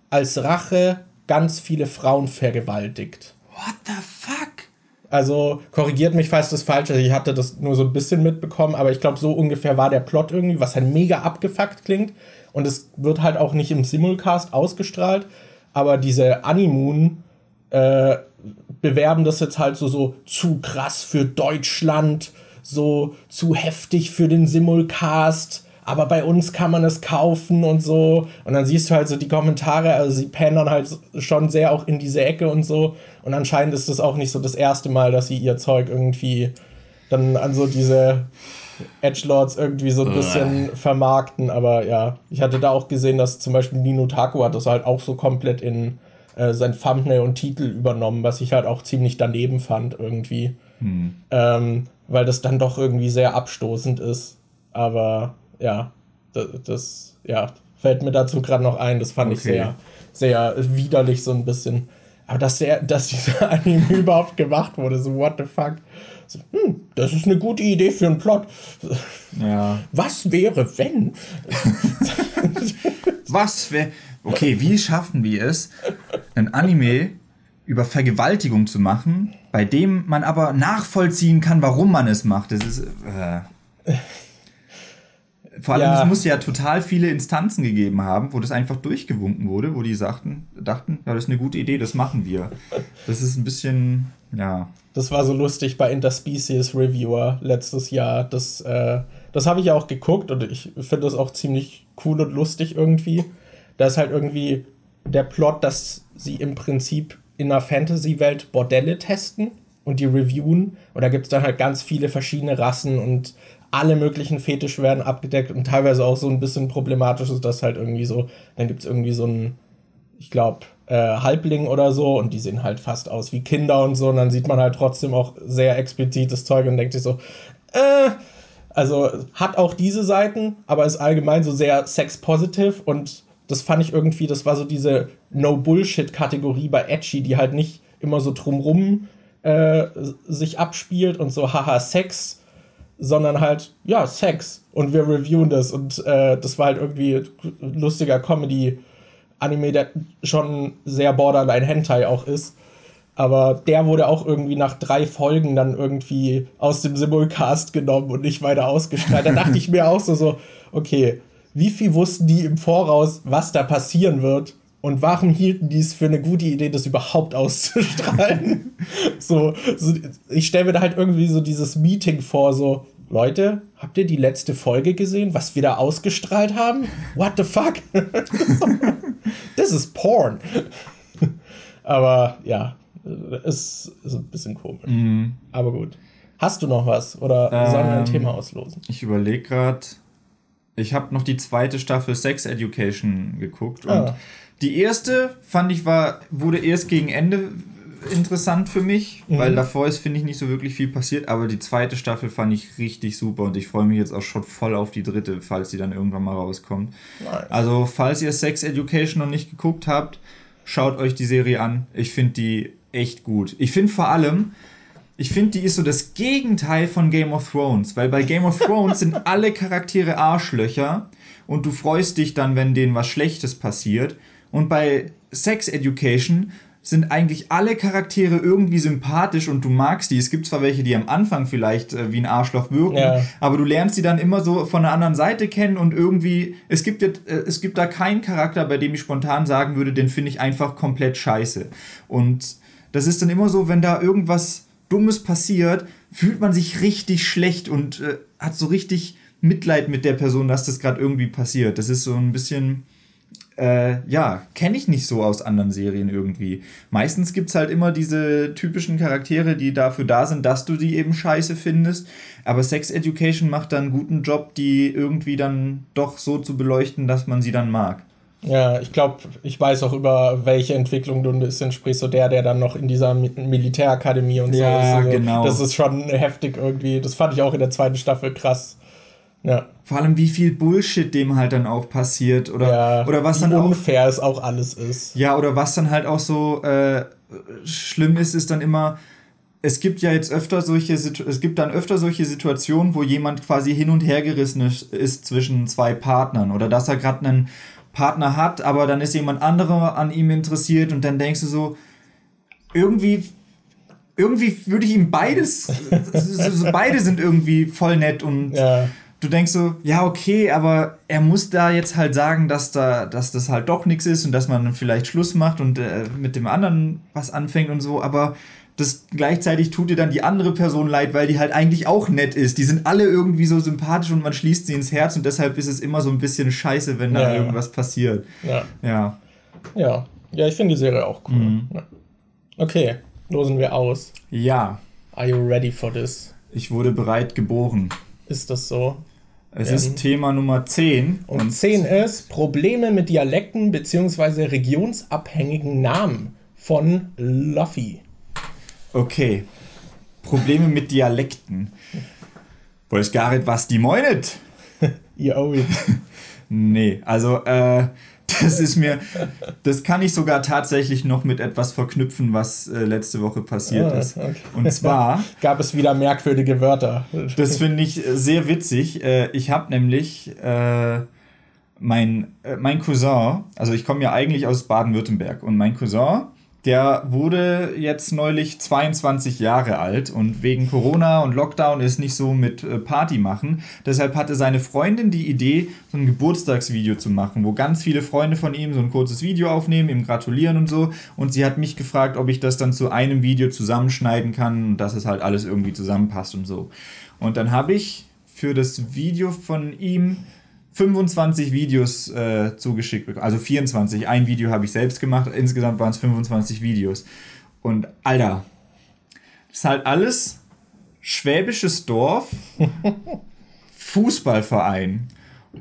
als Rache ganz viele Frauen vergewaltigt. What the fuck? Also korrigiert mich, falls das falsch ist. Ich hatte das nur so ein bisschen mitbekommen, aber ich glaube, so ungefähr war der Plot irgendwie, was halt mega abgefuckt klingt. Und es wird halt auch nicht im Simulcast ausgestrahlt. Aber diese Animoon äh, bewerben das jetzt halt so, so zu krass für Deutschland, so zu heftig für den Simulcast aber bei uns kann man es kaufen und so. Und dann siehst du halt so die Kommentare, also sie pendern halt schon sehr auch in diese Ecke und so. Und anscheinend ist das auch nicht so das erste Mal, dass sie ihr Zeug irgendwie dann an so diese Edgelords irgendwie so ein bisschen vermarkten. Aber ja, ich hatte da auch gesehen, dass zum Beispiel Nino Taku hat das halt auch so komplett in äh, sein Thumbnail und Titel übernommen, was ich halt auch ziemlich daneben fand irgendwie. Hm. Ähm, weil das dann doch irgendwie sehr abstoßend ist. Aber ja, das, das ja, fällt mir dazu gerade noch ein. Das fand okay. ich sehr, sehr widerlich, so ein bisschen. Aber dass, der, dass dieser [LAUGHS] Anime überhaupt gemacht wurde, so what the fuck. So, hm, das ist eine gute Idee für einen Plot. Ja. Was wäre, wenn? Was wäre. Okay, wie schaffen wir es, ein Anime über Vergewaltigung zu machen, bei dem man aber nachvollziehen kann, warum man es macht? Das ist. Äh vor allem, ja. es muss ja total viele Instanzen gegeben haben, wo das einfach durchgewunken wurde, wo die sagten, dachten, ja, das ist eine gute Idee, das machen wir. Das ist ein bisschen, ja. Das war so lustig bei Interspecies Reviewer letztes Jahr. Das, äh, das habe ich ja auch geguckt und ich finde das auch ziemlich cool und lustig irgendwie. Da ist halt irgendwie der Plot, dass sie im Prinzip in einer Fantasy-Welt Bordelle testen und die reviewen. Und da gibt es dann halt ganz viele verschiedene Rassen und alle möglichen Fetische werden abgedeckt und teilweise auch so ein bisschen problematisch ist das halt irgendwie so, dann gibt es irgendwie so ein, ich glaube, äh, Halbling oder so und die sehen halt fast aus wie Kinder und so und dann sieht man halt trotzdem auch sehr explizites Zeug und denkt sich so, äh, also hat auch diese Seiten, aber ist allgemein so sehr sex-positive und das fand ich irgendwie, das war so diese No-Bullshit-Kategorie bei Edgy, die halt nicht immer so drumrum äh, sich abspielt und so, haha, Sex, sondern halt, ja, Sex. Und wir reviewen das. Und äh, das war halt irgendwie lustiger Comedy-Anime, der schon sehr borderline Hentai auch ist. Aber der wurde auch irgendwie nach drei Folgen dann irgendwie aus dem Simulcast genommen und nicht weiter ausgestrahlt. Da [LAUGHS] dachte ich mir auch so, so, okay, wie viel wussten die im Voraus, was da passieren wird? Und warum hielten die es für eine gute Idee, das überhaupt [LAUGHS] auszustrahlen? so, so, ich stelle mir da halt irgendwie so dieses Meeting vor, so, Leute, habt ihr die letzte Folge gesehen, was wir da ausgestrahlt haben? What the fuck? [LAUGHS] das ist Porn. Aber ja, es ist ein bisschen komisch. Mhm. Aber gut. Hast du noch was? Oder sollen wir ein ähm, Thema auslosen? Ich überlege gerade. Ich habe noch die zweite Staffel Sex Education geguckt. Und ah. Die erste fand ich war, wurde erst gegen Ende interessant für mich, mhm. weil davor ist, finde ich, nicht so wirklich viel passiert, aber die zweite Staffel fand ich richtig super und ich freue mich jetzt auch schon voll auf die dritte, falls sie dann irgendwann mal rauskommt. Nice. Also, falls ihr Sex Education noch nicht geguckt habt, schaut euch die Serie an. Ich finde die echt gut. Ich finde vor allem, ich finde, die ist so das Gegenteil von Game of Thrones, weil bei Game of Thrones sind [LAUGHS] alle Charaktere Arschlöcher und du freust dich dann, wenn denen was Schlechtes passiert. Und bei Sex Education sind eigentlich alle Charaktere irgendwie sympathisch und du magst die. Es gibt zwar welche, die am Anfang vielleicht äh, wie ein Arschloch wirken, ja. aber du lernst sie dann immer so von der anderen Seite kennen und irgendwie, es gibt, jetzt, äh, es gibt da keinen Charakter, bei dem ich spontan sagen würde, den finde ich einfach komplett scheiße. Und das ist dann immer so, wenn da irgendwas Dummes passiert, fühlt man sich richtig schlecht und äh, hat so richtig Mitleid mit der Person, dass das gerade irgendwie passiert. Das ist so ein bisschen äh, ja, kenne ich nicht so aus anderen Serien irgendwie. Meistens gibt es halt immer diese typischen Charaktere, die dafür da sind, dass du die eben scheiße findest. Aber Sex Education macht dann einen guten Job, die irgendwie dann doch so zu beleuchten, dass man sie dann mag. Ja, ich glaube, ich weiß auch über welche Entwicklung du ein bisschen sprichst. So der, der dann noch in dieser Militärakademie und so ja, ist. Also, genau. Das ist schon heftig irgendwie. Das fand ich auch in der zweiten Staffel krass. Ja. Vor allem, wie viel Bullshit dem halt dann auch passiert. Oder, ja, oder was dann unfair auch, es auch alles ist. Ja, oder was dann halt auch so äh, schlimm ist, ist dann immer, es gibt ja jetzt öfter solche es gibt dann öfter solche Situationen, wo jemand quasi hin und her gerissen ist zwischen zwei Partnern oder dass er gerade einen Partner hat, aber dann ist jemand anderer an ihm interessiert und dann denkst du so irgendwie irgendwie würde ich ihm beides [LAUGHS] beide sind irgendwie voll nett und ja du denkst so, ja, okay, aber er muss da jetzt halt sagen, dass, da, dass das halt doch nichts ist und dass man vielleicht Schluss macht und äh, mit dem anderen was anfängt und so, aber das gleichzeitig tut dir dann die andere Person leid, weil die halt eigentlich auch nett ist. Die sind alle irgendwie so sympathisch und man schließt sie ins Herz und deshalb ist es immer so ein bisschen scheiße, wenn da ja, irgendwas passiert. Ja. Ja. Ja, ja ich finde die Serie auch cool. Mhm. Okay, losen wir aus. Ja. Are you ready for this? Ich wurde bereit geboren. Ist das so? Es ähm, ist Thema Nummer 10. Und, und 10 ist Probleme mit Dialekten bzw. regionsabhängigen Namen von Luffy. Okay. Probleme mit Dialekten. Nicht, was die meinet. Ihr owe it. nee, also äh, das ist mir, das kann ich sogar tatsächlich noch mit etwas verknüpfen, was äh, letzte Woche passiert ah, ist. Okay. Und zwar [LAUGHS] gab es wieder merkwürdige Wörter. das finde ich sehr witzig. Äh, ich habe nämlich äh, mein, äh, mein Cousin, also ich komme ja eigentlich aus Baden-Württemberg und mein Cousin der wurde jetzt neulich 22 Jahre alt und wegen Corona und Lockdown ist nicht so mit äh, Party machen. Deshalb hatte seine Freundin die Idee, so ein Geburtstagsvideo zu machen, wo ganz viele Freunde von ihm so ein kurzes Video aufnehmen, ihm gratulieren und so. Und sie hat mich gefragt, ob ich das dann zu einem Video zusammenschneiden kann, dass es halt alles irgendwie zusammenpasst und so. Und dann habe ich für das Video von ihm 25 Videos äh, zugeschickt bekommen. Also 24. Ein Video habe ich selbst gemacht. Insgesamt waren es 25 Videos. Und Alter, das ist halt alles schwäbisches Dorf, [LAUGHS] Fußballverein.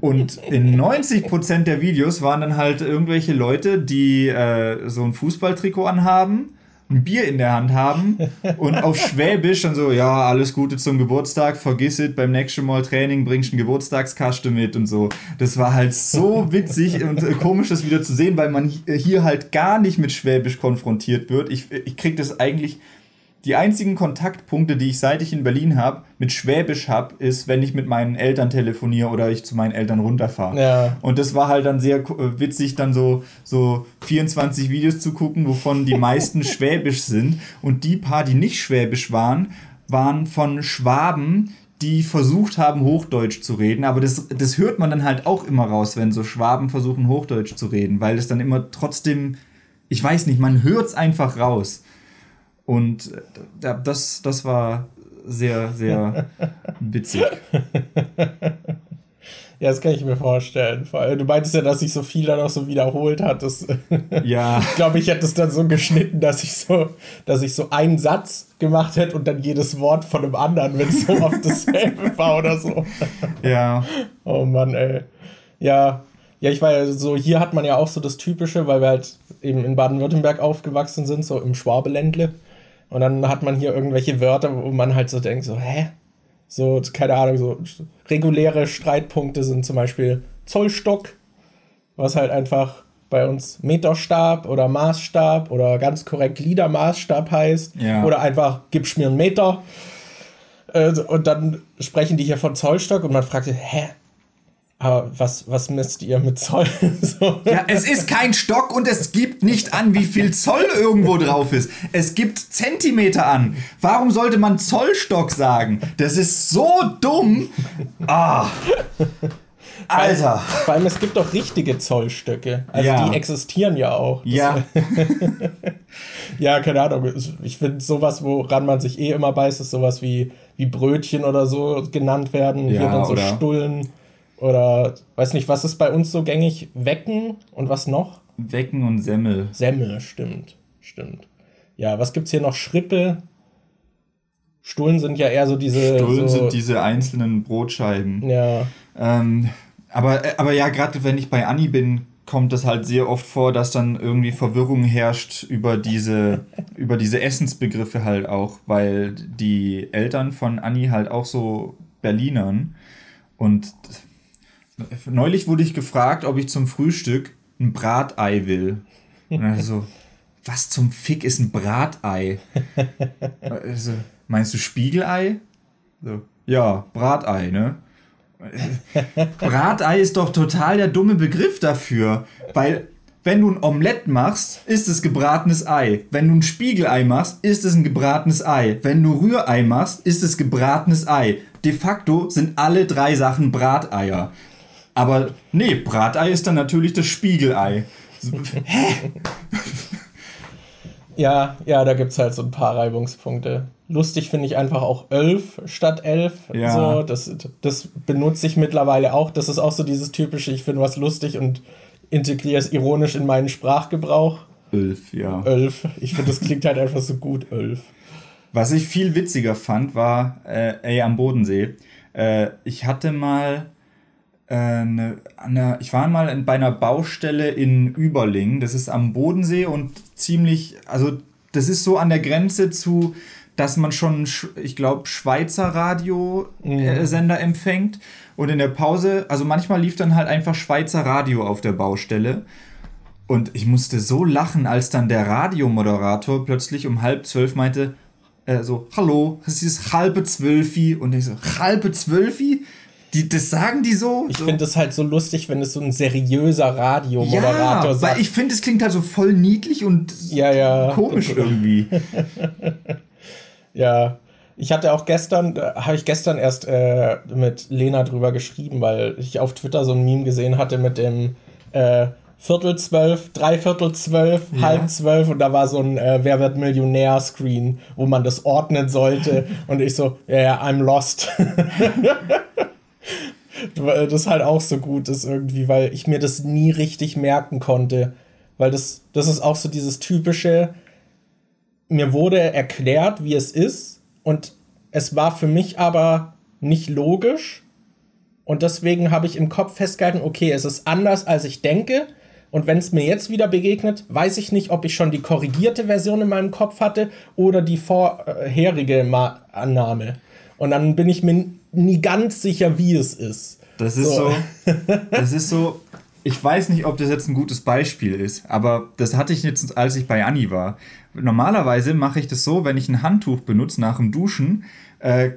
Und in 90% der Videos waren dann halt irgendwelche Leute, die äh, so ein Fußballtrikot anhaben ein Bier in der Hand haben und auf Schwäbisch dann so, ja, alles Gute zum Geburtstag, vergiss es, beim nächsten Mal Training bringst du eine Geburtstagskaste mit und so. Das war halt so witzig und komisch, das wieder zu sehen, weil man hier halt gar nicht mit Schwäbisch konfrontiert wird. Ich, ich krieg das eigentlich die einzigen Kontaktpunkte, die ich seit ich in Berlin habe, mit Schwäbisch habe, ist, wenn ich mit meinen Eltern telefoniere oder ich zu meinen Eltern runterfahre. Ja. Und das war halt dann sehr äh, witzig, dann so, so 24 Videos zu gucken, wovon die meisten [LAUGHS] Schwäbisch sind. Und die paar, die nicht Schwäbisch waren, waren von Schwaben, die versucht haben, Hochdeutsch zu reden. Aber das, das hört man dann halt auch immer raus, wenn so Schwaben versuchen, Hochdeutsch zu reden, weil es dann immer trotzdem, ich weiß nicht, man hört es einfach raus. Und äh, das, das war sehr, sehr [LAUGHS] witzig. Ja, das kann ich mir vorstellen. Du meintest ja, dass sich so viel dann auch so wiederholt hat. Das, [LAUGHS] ja. ich glaube, ich hätte es dann so geschnitten, dass ich so, dass ich so einen Satz gemacht hätte und dann jedes Wort von einem anderen, wenn es so oft dasselbe [LAUGHS] war oder so. Ja. Oh Mann, ey. Ja, ja, ich war ja so, hier hat man ja auch so das Typische, weil wir halt eben in Baden-Württemberg aufgewachsen sind, so im Schwabeländle. Und dann hat man hier irgendwelche Wörter, wo man halt so denkt, so, hä? So, keine Ahnung, so reguläre Streitpunkte sind zum Beispiel Zollstock, was halt einfach bei uns Meterstab oder Maßstab oder ganz korrekt Liedermaßstab heißt. Ja. Oder einfach, gib's mir einen Meter. Äh, und dann sprechen die hier von Zollstock und man fragt sich, hä? Aber was, was misst ihr mit Zoll? [LAUGHS] so. Ja, es ist kein Stock und es gibt nicht an, wie viel Zoll irgendwo drauf ist. Es gibt Zentimeter an. Warum sollte man Zollstock sagen? Das ist so dumm. Ah. Alter. Vor allem, es gibt doch richtige Zollstöcke. Also ja. die existieren ja auch. Ja. [LAUGHS] ja, keine Ahnung. Ich finde sowas, woran man sich eh immer beißt, ist sowas wie, wie Brötchen oder so genannt werden. Ja, Hier dann so Stullen Oder weiß nicht, was ist bei uns so gängig? Wecken und was noch? Wecken und Semmel. Semmel, stimmt. Stimmt. Ja, was gibt's hier noch? Schrippe. Stullen sind ja eher so diese. Stullen so sind diese einzelnen Brotscheiben. Ja. Ähm, aber, aber ja, gerade wenn ich bei Anni bin, kommt es halt sehr oft vor, dass dann irgendwie Verwirrung herrscht über diese, [LAUGHS] über diese Essensbegriffe halt auch, weil die Eltern von Anni halt auch so Berlinern und neulich wurde ich gefragt, ob ich zum Frühstück ein Bratei will. Und also, was zum Fick ist ein Bratei? Also, meinst du Spiegelei? So, ja, Bratei, ne? Bratei ist doch total der dumme Begriff dafür, weil wenn du ein Omelett machst, ist es gebratenes Ei. Wenn du ein Spiegelei machst, ist es ein gebratenes Ei. Wenn du Rührei machst, ist es gebratenes Ei. De facto sind alle drei Sachen Brateier. Aber nee, Bratei ist dann natürlich das Spiegelei. Hä? Ja, ja, da gibt es halt so ein paar Reibungspunkte. Lustig finde ich einfach auch 11 statt 11. Ja. So, das, das benutze ich mittlerweile auch. Das ist auch so dieses typische, ich finde was lustig und integriere es ironisch in meinen Sprachgebrauch. 11, ja. 11. Ich finde, das klingt halt einfach so gut, 11. Was ich viel witziger fand, war, äh, ey, am Bodensee. Äh, ich hatte mal eine, eine, ich war mal bei einer Baustelle in Überlingen, das ist am Bodensee und ziemlich, also das ist so an der Grenze zu, dass man schon, ich glaube, Schweizer Radiosender mhm. empfängt und in der Pause, also manchmal lief dann halt einfach Schweizer Radio auf der Baustelle. Und ich musste so lachen, als dann der Radiomoderator plötzlich um halb zwölf meinte, äh, so, hallo, es ist halbe zwölfi. Und ich so, halbe zwölfi? Die, das sagen die so. Ich so. finde es halt so lustig, wenn es so ein seriöser Radiomoderator ja, sagt. Weil ich finde, es klingt halt so voll niedlich und ja, ja. komisch [LAUGHS] irgendwie. ja. Ich hatte auch gestern, äh, habe ich gestern erst äh, mit Lena drüber geschrieben, weil ich auf Twitter so ein Meme gesehen hatte mit dem äh, Viertel zwölf, Dreiviertel zwölf, ja. halb zwölf und da war so ein äh, Wer wird Millionär-Screen, wo man das ordnen sollte und ich so, ja, yeah, I'm lost. [LAUGHS] das halt auch so gut ist irgendwie, weil ich mir das nie richtig merken konnte. Weil das, das ist auch so dieses typische, mir wurde erklärt, wie es ist und es war für mich aber nicht logisch und deswegen habe ich im Kopf festgehalten, okay, es ist anders, als ich denke und wenn es mir jetzt wieder begegnet, weiß ich nicht, ob ich schon die korrigierte Version in meinem Kopf hatte oder die vorherige Annahme. Und dann bin ich mir nie ganz sicher, wie es ist. Das ist so. so [LAUGHS] das ist so. Ich weiß nicht, ob das jetzt ein gutes Beispiel ist, aber das hatte ich jetzt, als ich bei Anni war. Normalerweise mache ich das so, wenn ich ein Handtuch benutze nach dem Duschen, äh,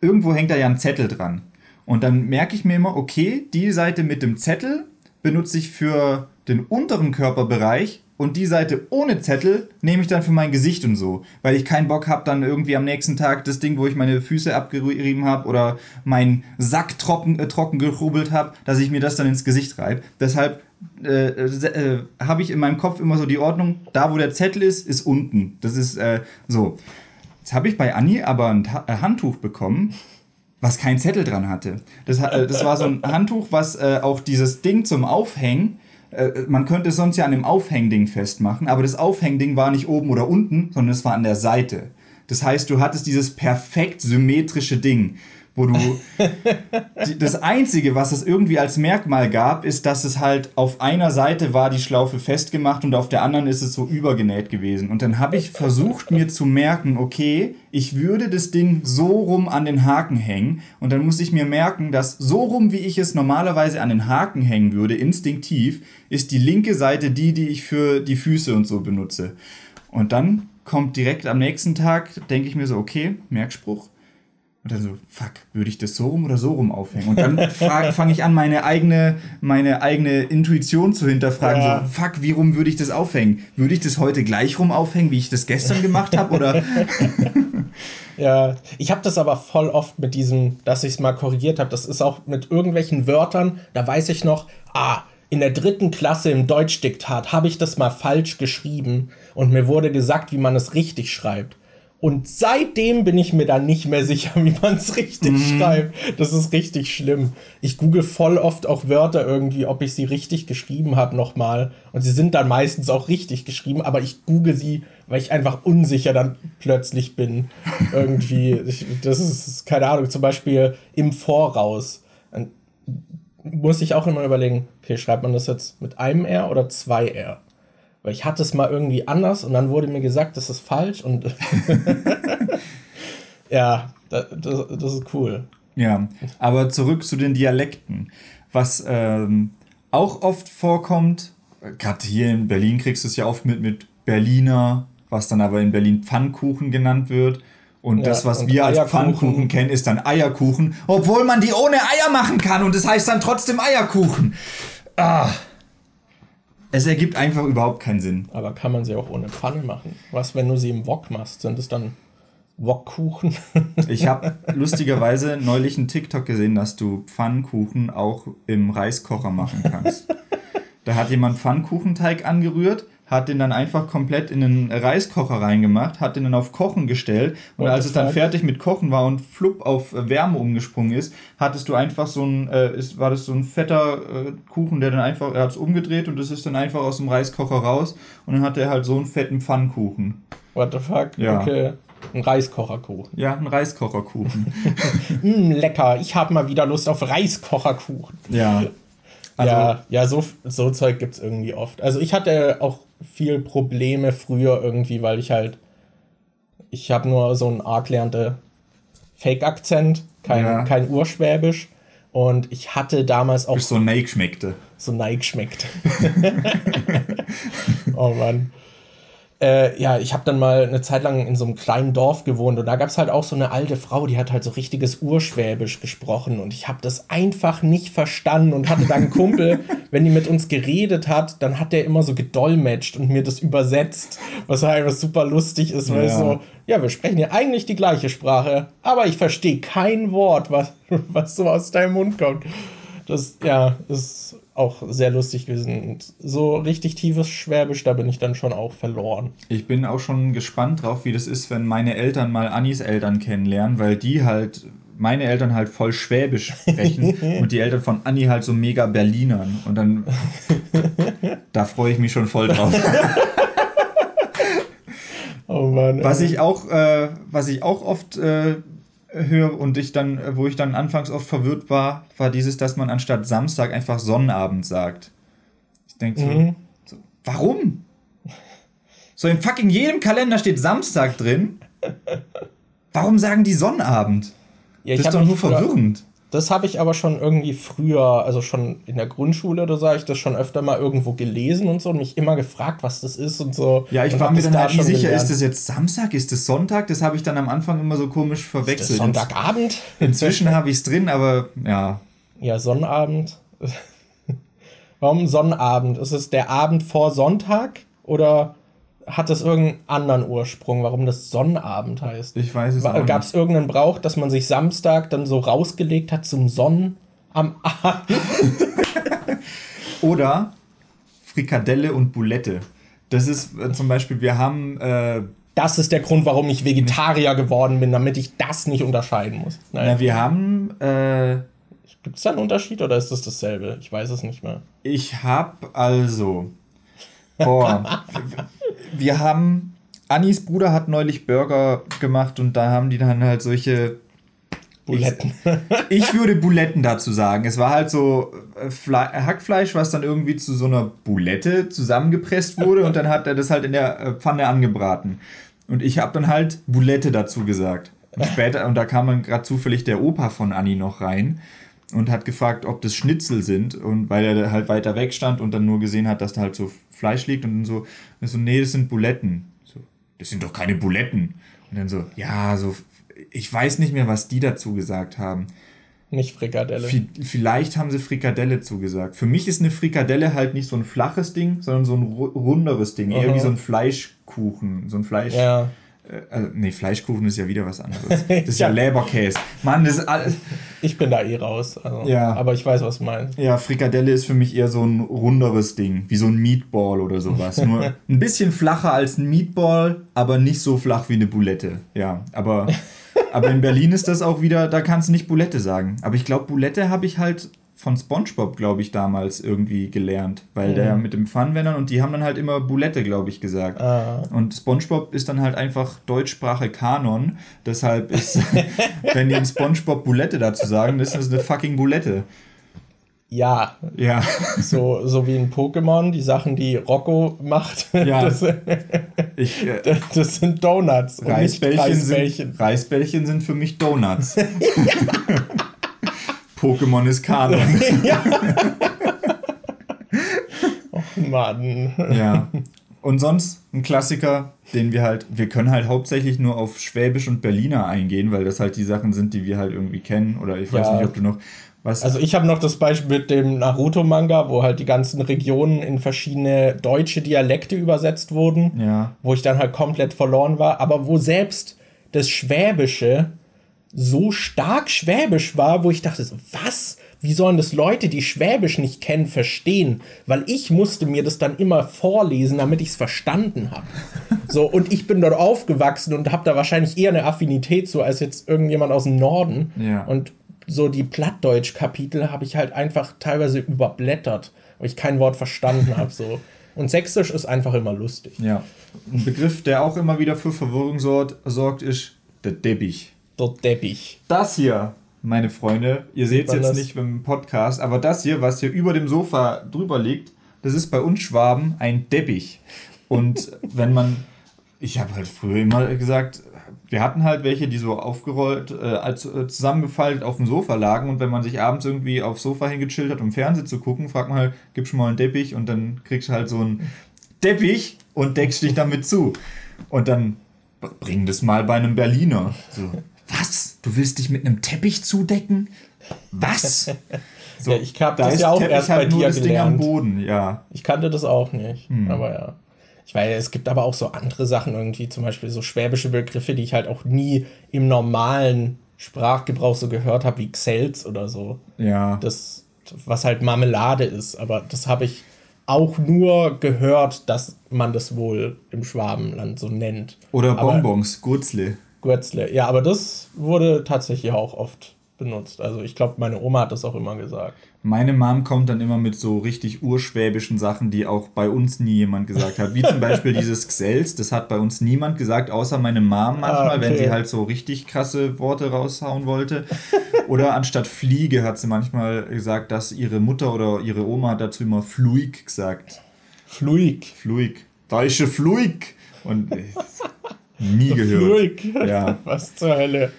irgendwo hängt da ja ein Zettel dran. Und dann merke ich mir immer, okay, die Seite mit dem Zettel benutze ich für den unteren Körperbereich und die Seite ohne Zettel nehme ich dann für mein Gesicht und so, weil ich keinen Bock habe, dann irgendwie am nächsten Tag das Ding, wo ich meine Füße abgerieben habe oder meinen Sack trocken, äh, trocken gerubbelt habe, dass ich mir das dann ins Gesicht reibe. Deshalb äh, äh, habe ich in meinem Kopf immer so die Ordnung, da wo der Zettel ist, ist unten. Das ist äh, so. Jetzt habe ich bei Anni aber ein Ta äh, Handtuch bekommen, was keinen Zettel dran hatte. Das, äh, das war so ein Handtuch, was auch dieses Ding zum Aufhängen äh, man könnte es sonst ja an dem Aufhängding festmachen, aber das Aufhängding war nicht oben oder unten, sondern es war an der Seite. Das heißt, du hattest dieses perfekt symmetrische Ding wo du die, das einzige, was es irgendwie als Merkmal gab, ist, dass es halt auf einer Seite war die Schlaufe festgemacht und auf der anderen ist es so übergenäht gewesen. Und dann habe ich versucht mir zu merken, okay, ich würde das Ding so rum an den Haken hängen und dann muss ich mir merken, dass so rum wie ich es normalerweise an den Haken hängen würde, instinktiv, ist die linke Seite die, die ich für die Füße und so benutze. Und dann kommt direkt am nächsten Tag, denke ich mir so, okay, Merkspruch, und dann so, fuck, würde ich das so rum oder so rum aufhängen? Und dann [LAUGHS] fange ich an, meine eigene, meine eigene Intuition zu hinterfragen. Ja. So, fuck, wie rum würde ich das aufhängen? Würde ich das heute gleich rum aufhängen, wie ich das gestern gemacht habe? Oder? [LAUGHS] ja, ich habe das aber voll oft mit diesem, dass ich es mal korrigiert habe. Das ist auch mit irgendwelchen Wörtern, da weiß ich noch, ah, in der dritten Klasse im Deutschdiktat habe ich das mal falsch geschrieben und mir wurde gesagt, wie man es richtig schreibt. Und seitdem bin ich mir dann nicht mehr sicher, [LAUGHS] wie man es richtig mhm. schreibt. Das ist richtig schlimm. Ich google voll oft auch Wörter irgendwie, ob ich sie richtig geschrieben habe nochmal. Und sie sind dann meistens auch richtig geschrieben, aber ich google sie, weil ich einfach unsicher dann plötzlich bin. [LAUGHS] irgendwie. Ich, das ist, keine Ahnung, zum Beispiel im Voraus. Dann muss ich auch immer überlegen, okay, schreibt man das jetzt mit einem R oder zwei R? Weil ich hatte es mal irgendwie anders und dann wurde mir gesagt, das ist falsch und [LAUGHS] [LAUGHS] ja, das, das, ist cool. Ja, aber zurück zu den Dialekten. Was ähm, auch oft vorkommt, gerade hier in Berlin kriegst du es ja oft mit, mit Berliner, was dann aber in Berlin Pfannkuchen genannt wird. Und ja, das, was wir als Pfannkuchen kennen, ist dann Eierkuchen, obwohl man die ohne Eier machen kann und es das heißt dann trotzdem Eierkuchen. Ah. Es ergibt einfach überhaupt keinen Sinn. Aber kann man sie auch ohne Pfanne machen? Was, wenn du sie im Wok machst? Sind es dann Wokkuchen? [LAUGHS] ich habe lustigerweise neulich einen TikTok gesehen, dass du Pfannkuchen auch im Reiskocher machen kannst. da hat jemand Pfannkuchenteig angerührt, hat den dann einfach komplett in den Reiskocher reingemacht, hat den dann auf Kochen gestellt und, als es dann fertig mit Kochen war und flupp auf Wärme umgesprungen ist, hattest du einfach so ein, äh, ist, war das so ein fetter äh, Kuchen, der dann einfach, er hat es umgedreht und das ist dann einfach aus dem Reiskocher raus und dann hat er halt so einen fetten Pfannkuchen. What the fuck? Ja. Okay. Ein Reiskocherkuchen. Ja, ein Reiskocherkuchen. mm, [LAUGHS] lecker, ich habe mal wieder Lust auf Reiskocherkuchen. Ja. Also, ja, ja, so, so Zeug gibt es irgendwie oft. Also ich hatte auch viel Probleme früher irgendwie, weil ich halt, ich habe nur so einen arg lernte Fake-Akzent, kein, ja. kein Urschwäbisch. Und ich hatte damals auch. Bis so neig schmeckte. So neig schmeckte. [LAUGHS] oh Mann. Äh, ja, ich habe dann mal eine Zeit lang in so einem kleinen Dorf gewohnt und da gab es halt auch so eine alte Frau, die hat halt so richtiges Urschwäbisch gesprochen und ich habe das einfach nicht verstanden und hatte dann einen Kumpel, [LAUGHS] wenn die mit uns geredet hat, dann hat der immer so gedolmetscht und mir das übersetzt, was halt einfach super lustig ist, weil ja. so, ja, wir sprechen ja eigentlich die gleiche Sprache, aber ich verstehe kein Wort, was, [LAUGHS] was so aus deinem Mund kommt. Das, ja, ist auch sehr lustig gewesen. Und so richtig tiefes Schwäbisch, da bin ich dann schon auch verloren. Ich bin auch schon gespannt drauf, wie das ist, wenn meine Eltern mal Annis Eltern kennenlernen, weil die halt, meine Eltern halt voll Schwäbisch sprechen [LAUGHS] und die Eltern von Anni halt so mega Berlinern. Und dann, da freue ich mich schon voll drauf. [LAUGHS] oh Mann. Was ich auch, äh, was ich auch oft äh, höre und ich dann, wo ich dann anfangs oft verwirrt war, war dieses, dass man anstatt Samstag einfach Sonnabend sagt. Ich denke so, mhm. so, warum? So in fucking jedem Kalender steht Samstag drin. Warum sagen die Sonnabend? Ja, das ist doch nur verwirrend. Das habe ich aber schon irgendwie früher, also schon in der Grundschule oder so, habe ich das schon öfter mal irgendwo gelesen und so und mich immer gefragt, was das ist und so. Ja, ich war mir dann da halt nie sicher, gelernt. ist das jetzt Samstag, ist das Sonntag? Das habe ich dann am Anfang immer so komisch verwechselt. Ist das Sonntagabend? Inzwischen habe ich es drin, aber ja. Ja, Sonnabend. [LAUGHS] Warum Sonnabend? Ist es der Abend vor Sonntag oder hat das irgendeinen anderen Ursprung, warum das Sonnabend heißt? Ich weiß es nicht. Gab es irgendeinen Brauch, dass man sich Samstag dann so rausgelegt hat zum Sonnen am [LAUGHS] Abend? Oder Frikadelle und Boulette. Das ist äh, zum Beispiel, wir haben. Äh, das ist der Grund, warum ich Vegetarier geworden bin, damit ich das nicht unterscheiden muss. Naja. Na, wir haben. Äh, Gibt es da einen Unterschied oder ist das dasselbe? Ich weiß es nicht mehr. Ich habe also. Boah. wir haben, Annis Bruder hat neulich Burger gemacht und da haben die dann halt solche Buletten. Ich, ich, würde Buletten dazu sagen. Es war halt so äh, Fle Hackfleisch, was dann irgendwie zu so einer Bulette zusammengepresst wurde und dann hat er das halt in der äh, Pfanne angebraten. Und ich habe dann halt Bulette dazu gesagt. Und später, und da kam dann gerade zufällig der Opa von Anni noch rein und hat gefragt, ob das Schnitzel sind. Und weil er halt weiter weg stand und dann nur gesehen hat, dass da halt so Fleisch liegt und dann so, und so nee, das sind Buletten. So, das sind doch keine Buletten. Und dann so, ja, so, ich weiß nicht mehr, was die dazu gesagt haben. Nicht Frikadelle. Vielleicht haben sie Frikadelle zugesagt. Für mich ist eine Frikadelle halt nicht so ein flaches Ding, sondern so ein runderes Ding. Eher wie so ein Fleischkuchen. So ein Fleisch. Ja. Äh, also, nee, Fleischkuchen ist ja wieder was anderes. [LAUGHS] Das ist ja, ja Leberkäse. Mann, das ist alles. Ich bin da eh raus. Also, ja. Aber ich weiß, was du meinst. Ja, Frikadelle ist für mich eher so ein runderes Ding, wie so ein Meatball oder sowas. Nur [LAUGHS] ein bisschen flacher als ein Meatball, aber nicht so flach wie eine Boulette. Ja, aber, aber in Berlin ist das auch wieder, da kannst du nicht Boulette sagen. Aber ich glaube, Boulette habe ich halt von SpongeBob, glaube ich, damals irgendwie gelernt, weil mhm. der mit dem Funwennern und die haben dann halt immer Boulette, glaube ich, gesagt. Ah. Und SpongeBob ist dann halt einfach Deutschsprache Kanon, deshalb ist, [LAUGHS] wenn die in SpongeBob Boulette dazu sagen, ist das eine fucking Boulette. Ja. Ja. So, so wie in Pokémon, die Sachen, die Rocco macht. [LAUGHS] Ja. Das, ich, äh, [LAUGHS] das sind Donuts. Reisbällchen, Reisbällchen. Sind, Reisbällchen sind für mich Donuts. Pokémon ist Kanon. [LAUGHS] ja. [LAUGHS] Och Mann. Ja. Und sonst ein Klassiker, den wir halt, wir können halt hauptsächlich nur auf Schwäbisch und Berliner eingehen, weil das halt die Sachen sind, die wir halt irgendwie kennen. Oder ich weiß ja. nicht, ob du noch was. Also ich habe noch das Beispiel mit dem Naruto-Manga, wo halt die ganzen Regionen in verschiedene deutsche Dialekte übersetzt wurden. Ja. Wo ich dann halt komplett verloren war, aber wo selbst das Schwäbische so stark schwäbisch war, wo ich dachte so, was? Wie sollen das Leute, die Schwäbisch nicht kennen, verstehen? Weil ich musste mir das dann immer vorlesen, damit ich es verstanden habe. So, und ich bin dort aufgewachsen und habe da wahrscheinlich eher eine Affinität zu als jetzt irgendjemand aus dem Norden. Ja. Und so die Plattdeutsch-Kapitel habe ich halt einfach teilweise überblättert, weil ich kein Wort verstanden habe. So. Und Sächsisch ist einfach immer lustig. Ja. Ein Begriff, der auch immer wieder für Verwirrung sorgt, ist der Debbich der Teppich. Das hier, meine Freunde, ihr seht es jetzt das? nicht beim Podcast, aber das hier, was hier über dem Sofa drüber liegt, das ist bei uns Schwaben ein Teppich. Und [LAUGHS] wenn man, ich habe halt früher immer gesagt, wir hatten halt welche, die so aufgerollt, äh, als, äh, zusammengefaltet auf dem Sofa lagen und wenn man sich abends irgendwie aufs Sofa hingechillt hat, um Fernsehen zu gucken, fragt man halt, gib schon mal einen Teppich und dann kriegst du halt so einen Teppich und deckst dich damit zu. Und dann bring das mal bei einem Berliner. So. Was? Du willst dich mit einem Teppich zudecken? Was? [LAUGHS] So, ja, ich habe das ja auch Teppich erst bei dir das gelernt. Ding am Boden, ja. Ich kannte das auch nicht, hm. aber ja. Ich weiß, es gibt aber auch so andere Sachen irgendwie, zum Beispiel so schwäbische Begriffe, die ich halt auch nie im normalen Sprachgebrauch so gehört habe, wie Xels oder so. Ja. Das, was halt Marmelade ist, aber das habe ich auch nur gehört, dass man das wohl im Schwabenland so nennt. Oder Bonbons, Gurzle. Guetzle. Ja, aber das wurde tatsächlich auch oft benutzt. Also ich glaube, meine Oma hat das auch immer gesagt. Meine Mom kommt dann immer mit so richtig urschwäbischen Sachen, die auch bei uns nie jemand gesagt hat. Wie zum Beispiel [LAUGHS] dieses Xels, das hat bei uns niemand gesagt, außer meine Mom manchmal, ah, okay. wenn sie halt so richtig krasse Worte raushauen wollte. Oder anstatt Fliege hat sie manchmal gesagt, dass ihre Mutter oder ihre Oma dazu immer Fluig gesagt. Fluig. Fluig. Deutsche Fluig. Und Nie so gehört. Fluig. [LAUGHS] Ja. Was zur Hölle.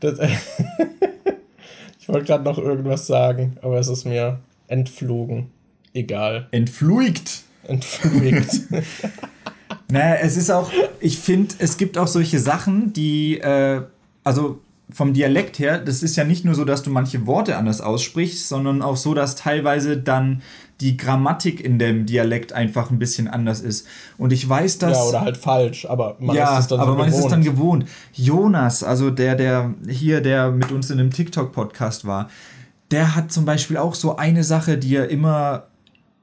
Das, [LAUGHS] ich wollte gerade noch irgendwas sagen, aber es ist mir entflogen. Egal. Entfluigt. Entfluigt. [LAUGHS] naja, es ist auch, ich finde, es gibt auch solche Sachen, die, äh, also vom Dialekt her, das ist ja nicht nur so, dass du manche Worte anders aussprichst, sondern auch so, dass teilweise dann die Grammatik in dem Dialekt einfach ein bisschen anders ist. Und ich weiß, dass. Ja, oder halt falsch, aber man ja, ist es dann aber so man gewohnt. ist es dann gewohnt. Jonas, also der, der hier, der mit uns in einem TikTok-Podcast war, der hat zum Beispiel auch so eine Sache, die er immer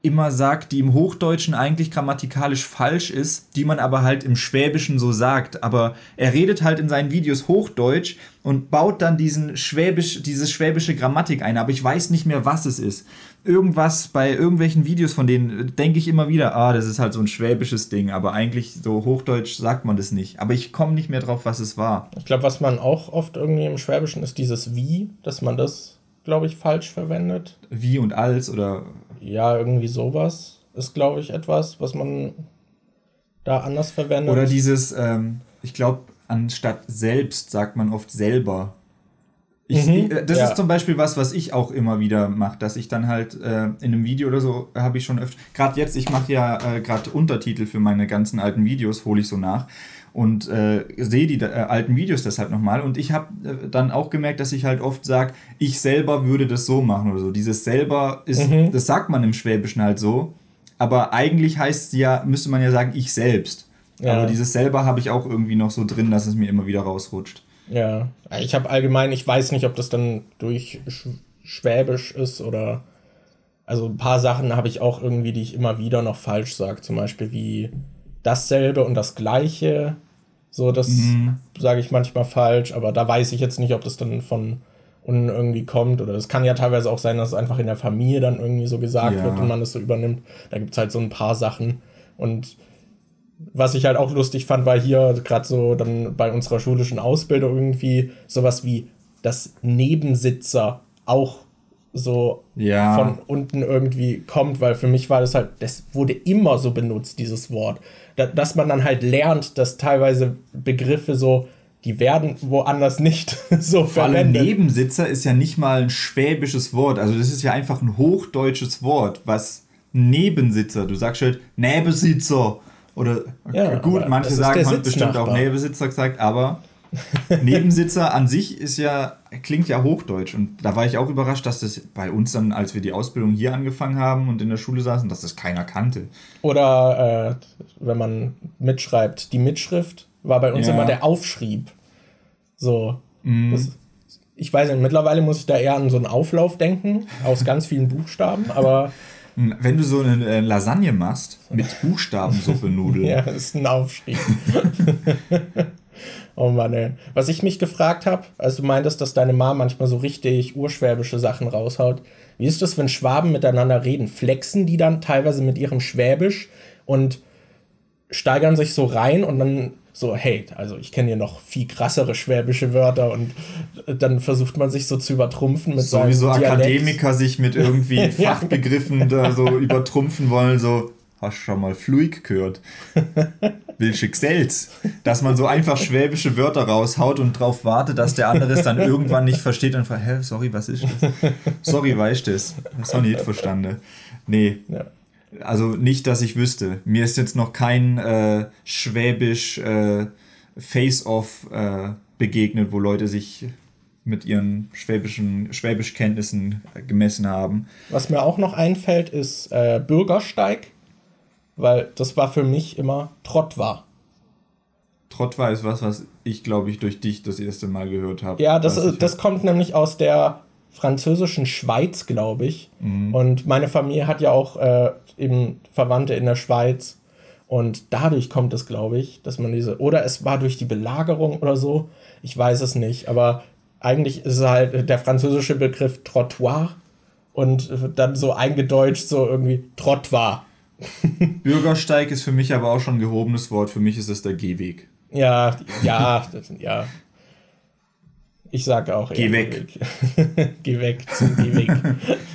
immer sagt, die im Hochdeutschen eigentlich grammatikalisch falsch ist, die man aber halt im Schwäbischen so sagt. Aber er redet halt in seinen Videos Hochdeutsch und baut dann diesen Schwäbisch, diese schwäbische Grammatik ein. Aber ich weiß nicht mehr, was es ist. Irgendwas bei irgendwelchen Videos von denen denke ich immer wieder, ah, das ist halt so ein schwäbisches Ding. Aber eigentlich so Hochdeutsch sagt man das nicht. Aber ich komme nicht mehr drauf, was es war. Ich glaube, was man auch oft irgendwie im Schwäbischen ist dieses Wie, dass man das, glaube ich, falsch verwendet. Wie und als oder ja, irgendwie sowas ist, glaube ich, etwas, was man da anders verwendet. Oder dieses, ähm, ich glaube, anstatt selbst sagt man oft selber. Ich, mhm, äh, das ja. ist zum Beispiel was, was ich auch immer wieder mache, dass ich dann halt äh, in einem Video oder so habe ich schon öfter, gerade jetzt, ich mache ja äh, gerade Untertitel für meine ganzen alten Videos, hole ich so nach und äh, sehe die äh, alten Videos deshalb nochmal. Und ich habe äh, dann auch gemerkt, dass ich halt oft sage, ich selber würde das so machen oder so. Dieses selber ist, mhm. das sagt man im Schwäbischen halt so. Aber eigentlich heißt es ja, müsste man ja sagen, ich selbst. Ja. Aber dieses selber habe ich auch irgendwie noch so drin, dass es mir immer wieder rausrutscht. Ja, ich habe allgemein, ich weiß nicht, ob das dann durch Schwäbisch ist oder. Also ein paar Sachen habe ich auch irgendwie, die ich immer wieder noch falsch sage. Zum Beispiel wie dasselbe und das gleiche. So, das mhm. sage ich manchmal falsch, aber da weiß ich jetzt nicht, ob das dann von unten irgendwie kommt. Oder es kann ja teilweise auch sein, dass es einfach in der Familie dann irgendwie so gesagt ja. wird und man es so übernimmt. Da gibt es halt so ein paar Sachen. Und was ich halt auch lustig fand, war hier gerade so dann bei unserer schulischen Ausbildung irgendwie sowas wie das Nebensitzer auch so ja. von unten irgendwie kommt, weil für mich war das halt, das wurde immer so benutzt, dieses Wort. Da, dass man dann halt lernt, dass teilweise Begriffe so, die werden woanders nicht [LAUGHS] so Vor allem Nebensitzer ist ja nicht mal ein schwäbisches Wort, also das ist ja einfach ein hochdeutsches Wort, was Nebensitzer, du sagst halt Nebensitzer oder ja, gut, manche sagen, man bestimmt auch Nebensitzer gesagt, aber Nebensitzer an sich ist ja, klingt ja hochdeutsch. Und da war ich auch überrascht, dass das bei uns dann, als wir die Ausbildung hier angefangen haben und in der Schule saßen, dass das keiner kannte. Oder äh, wenn man mitschreibt, die Mitschrift war bei uns ja. immer der Aufschrieb. So. Mm. Das, ich weiß nicht, mittlerweile muss ich da eher an so einen Auflauf denken, aus ganz vielen Buchstaben, aber. [LAUGHS] Wenn du so eine äh, Lasagne machst mit Buchstabensuppe-Nudeln. [LAUGHS] ja, das ist ein Aufstieg. [LAUGHS] oh Mann, ey. Was ich mich gefragt habe, als du meintest, dass deine Mama manchmal so richtig urschwäbische Sachen raushaut, wie ist das, wenn Schwaben miteinander reden? Flexen die dann teilweise mit ihrem Schwäbisch und steigern sich so rein und dann so, hey, also ich kenne hier noch viel krassere schwäbische Wörter und dann versucht man sich so zu übertrumpfen mit so. Sowieso Akademiker sich mit irgendwie [LAUGHS] Fachbegriffen da so übertrumpfen wollen, so, hast du schon mal Fluig gehört? Welche Xels? Dass man so einfach schwäbische Wörter raushaut und darauf wartet, dass der andere es dann irgendwann nicht versteht und fragt, hä, sorry, was ist das? Sorry, weißt du das? Das habe ich nicht verstanden. Nee. Ja. Also nicht, dass ich wüsste. Mir ist jetzt noch kein äh, schwäbisch äh, Face-Off äh, begegnet, wo Leute sich mit ihren schwäbischen Schwäbischkenntnissen gemessen haben. Was mir auch noch einfällt, ist äh, Bürgersteig, weil das war für mich immer Trott war. Trott war ist was, was ich glaube ich durch dich das erste Mal gehört habe. Ja, das, das kommt nämlich aus der französischen Schweiz, glaube ich. Mhm. Und meine Familie hat ja auch äh, eben Verwandte in der Schweiz. Und dadurch kommt es, glaube ich, dass man diese. Oder es war durch die Belagerung oder so. Ich weiß es nicht. Aber eigentlich ist es halt der französische Begriff Trottoir und dann so eingedeutscht so irgendwie Trottoir. [LAUGHS] Bürgersteig ist für mich aber auch schon ein gehobenes Wort. Für mich ist es der Gehweg. Ja, ja, ja. Ich sage auch. Geh weg. Geh weg [LAUGHS] zum Gehweg.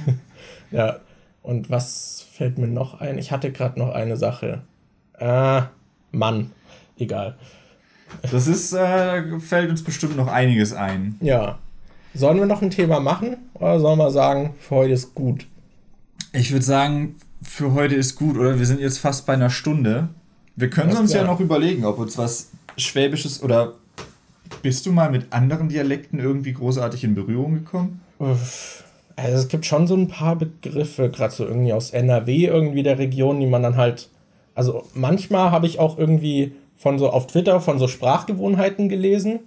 [LAUGHS] ja. Und was fällt mir noch ein? Ich hatte gerade noch eine Sache. Ah, Mann. Egal. Das ist, äh, fällt uns bestimmt noch einiges ein. Ja. Sollen wir noch ein Thema machen? Oder sollen wir sagen, für heute ist gut? Ich würde sagen, für heute ist gut, oder? Wir sind jetzt fast bei einer Stunde. Wir können uns ja noch überlegen, ob uns was Schwäbisches oder bist du mal mit anderen Dialekten irgendwie großartig in Berührung gekommen? Also es gibt schon so ein paar Begriffe, gerade so irgendwie aus NRW, irgendwie der Region, die man dann halt. Also manchmal habe ich auch irgendwie von so auf Twitter von so Sprachgewohnheiten gelesen.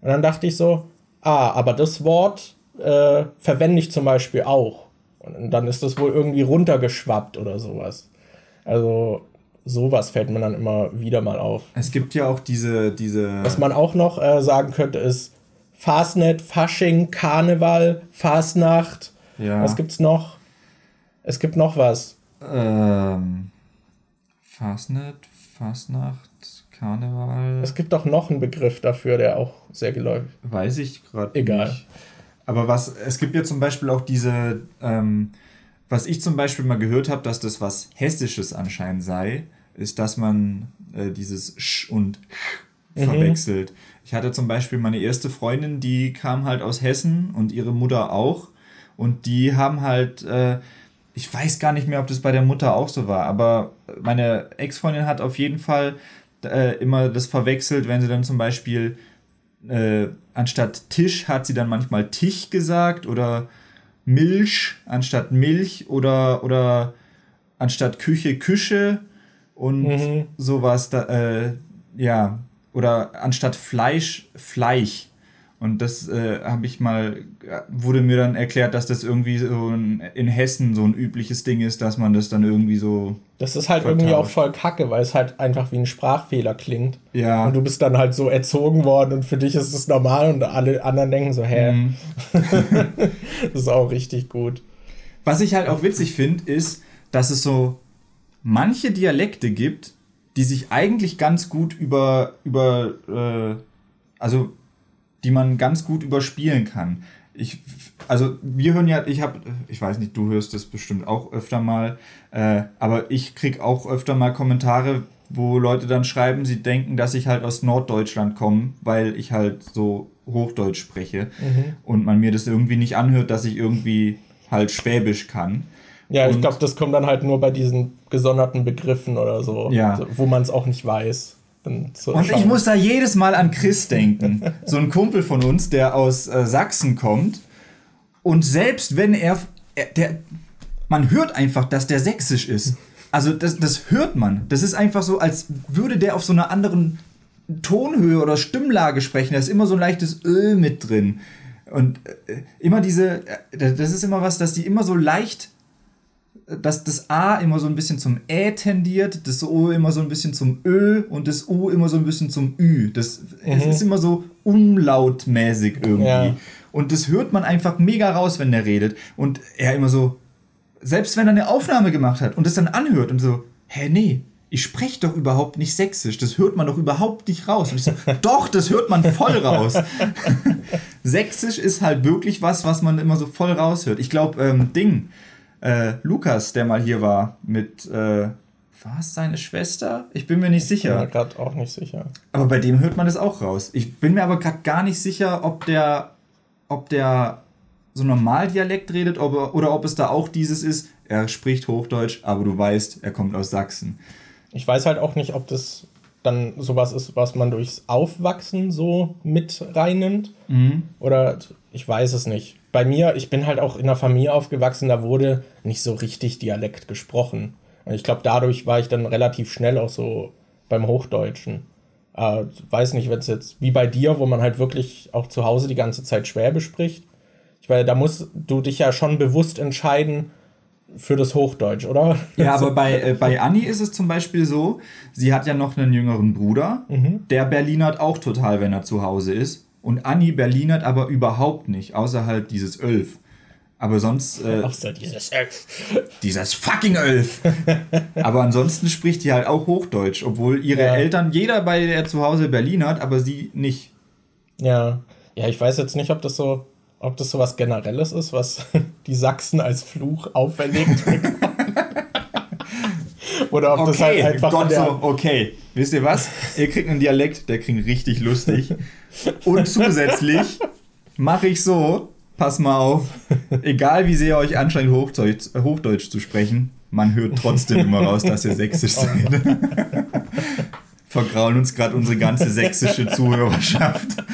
Und dann dachte ich so, ah, aber das Wort äh, verwende ich zum Beispiel auch. Und dann ist das wohl irgendwie runtergeschwappt oder sowas. Also sowas fällt mir dann immer wieder mal auf. Es gibt ja auch diese. diese Was man auch noch äh, sagen könnte, ist Fastnet, Fasching, Karneval, Fastnacht. Ja. Was gibt's noch? Es gibt noch was. Ähm, Fastnet, Fastnacht, Karneval. Es gibt doch noch einen Begriff dafür, der auch sehr geläufig ist. Weiß ich gerade Egal. Nicht. Aber was, es gibt ja zum Beispiel auch diese, ähm, was ich zum Beispiel mal gehört habe, dass das was Hessisches anscheinend sei, ist, dass man äh, dieses Sch und Ch mhm. verwechselt. Ich hatte zum Beispiel meine erste Freundin, die kam halt aus Hessen und ihre Mutter auch. Und die haben halt, äh, ich weiß gar nicht mehr, ob das bei der Mutter auch so war, aber meine Ex-Freundin hat auf jeden Fall äh, immer das verwechselt, wenn sie dann zum Beispiel äh, anstatt Tisch hat sie dann manchmal Tich gesagt oder Milch anstatt Milch oder, oder anstatt Küche Küche und mhm. sowas. Da, äh, ja, oder anstatt Fleisch Fleisch. Und das äh, habe ich mal, wurde mir dann erklärt, dass das irgendwie so ein, in Hessen so ein übliches Ding ist, dass man das dann irgendwie so. Das ist halt vertauscht. irgendwie auch voll kacke, weil es halt einfach wie ein Sprachfehler klingt. Ja. Und du bist dann halt so erzogen worden und für dich ist es normal und alle anderen denken so, hä? Mhm. [LAUGHS] das ist auch richtig gut. Was ich halt auch witzig finde, ist, dass es so manche Dialekte gibt, die sich eigentlich ganz gut über, über äh, also die man ganz gut überspielen kann. Ich, also wir hören ja, ich habe, ich weiß nicht, du hörst das bestimmt auch öfter mal, äh, aber ich krieg auch öfter mal Kommentare, wo Leute dann schreiben, sie denken, dass ich halt aus Norddeutschland komme, weil ich halt so Hochdeutsch spreche mhm. und man mir das irgendwie nicht anhört, dass ich irgendwie halt Schwäbisch kann. Ja, und ich glaube, das kommt dann halt nur bei diesen gesonderten Begriffen oder so, ja. wo man es auch nicht weiß. Und ich muss da jedes Mal an Chris denken. [LAUGHS] so ein Kumpel von uns, der aus äh, Sachsen kommt. Und selbst wenn er, er, der, man hört einfach, dass der sächsisch ist. Also das, das hört man. Das ist einfach so, als würde der auf so einer anderen Tonhöhe oder Stimmlage sprechen. Da ist immer so ein leichtes Öl mit drin. Und äh, immer diese, äh, das ist immer was, dass die immer so leicht dass das A immer so ein bisschen zum Ä tendiert, das O immer so ein bisschen zum Ö und das U immer so ein bisschen zum Ü. Das mhm. ist immer so umlautmäßig irgendwie. Ja. Und das hört man einfach mega raus, wenn der redet. Und er immer so, selbst wenn er eine Aufnahme gemacht hat und das dann anhört und so, hä, nee, ich spreche doch überhaupt nicht sächsisch, das hört man doch überhaupt nicht raus. Und ich so, [LAUGHS] doch, das hört man voll raus. [LAUGHS] sächsisch ist halt wirklich was, was man immer so voll raushört. Ich glaube, ähm, Ding, äh, Lukas, der mal hier war, mit, äh, war es seine Schwester? Ich bin mir nicht sicher. Ich bin mir gerade auch nicht sicher. Aber bei dem hört man das auch raus. Ich bin mir aber gerade gar nicht sicher, ob der, ob der so normal Dialekt redet ob, oder ob es da auch dieses ist, er spricht Hochdeutsch, aber du weißt, er kommt aus Sachsen. Ich weiß halt auch nicht, ob das dann sowas ist, was man durchs Aufwachsen so mit reinnimmt. Mhm. Oder ich weiß es nicht bei mir, ich bin halt auch in einer Familie aufgewachsen, da wurde nicht so richtig Dialekt gesprochen. Und ich glaube, dadurch war ich dann relativ schnell auch so beim Hochdeutschen. Äh, weiß nicht, wenn es jetzt wie bei dir, wo man halt wirklich auch zu Hause die ganze Zeit Schwäbisch spricht. Ich meine, da musst du dich ja schon bewusst entscheiden für das Hochdeutsch, oder? Ja, [LAUGHS] aber bei, äh, bei Anni ist es zum Beispiel so, sie hat ja noch einen jüngeren Bruder, mhm. der Berlinert auch total, wenn er zu Hause ist. Und Anni Berlinert aber überhaupt nicht, außerhalb dieses Ölf. Aber sonst. Äh, Außer dieses Ölf. [LAUGHS] Dieses fucking Ölf! aber ansonsten spricht die halt auch Hochdeutsch, obwohl ihre ja. Eltern, jeder bei der zu Hause Berlin hat, aber sie nicht. Ja. Ja, ich weiß jetzt nicht, ob das so, ob das so was Generelles ist, was [LAUGHS] die Sachsen als Fluch auferlegt bekommen. [LAUGHS] Oder ob okay, das halt einfach. Gott so, okay, wisst ihr was? Ihr kriegt einen Dialekt, der klingt richtig lustig. Und zusätzlich mache ich so, pass mal auf, egal wie sehr ihr euch anstrengt, Hochdeutsch, Hochdeutsch zu sprechen, man hört trotzdem immer raus, dass ihr sächsisch [LAUGHS] seid. Vergrauen uns gerade unsere ganze sächsische Zuhörerschaft.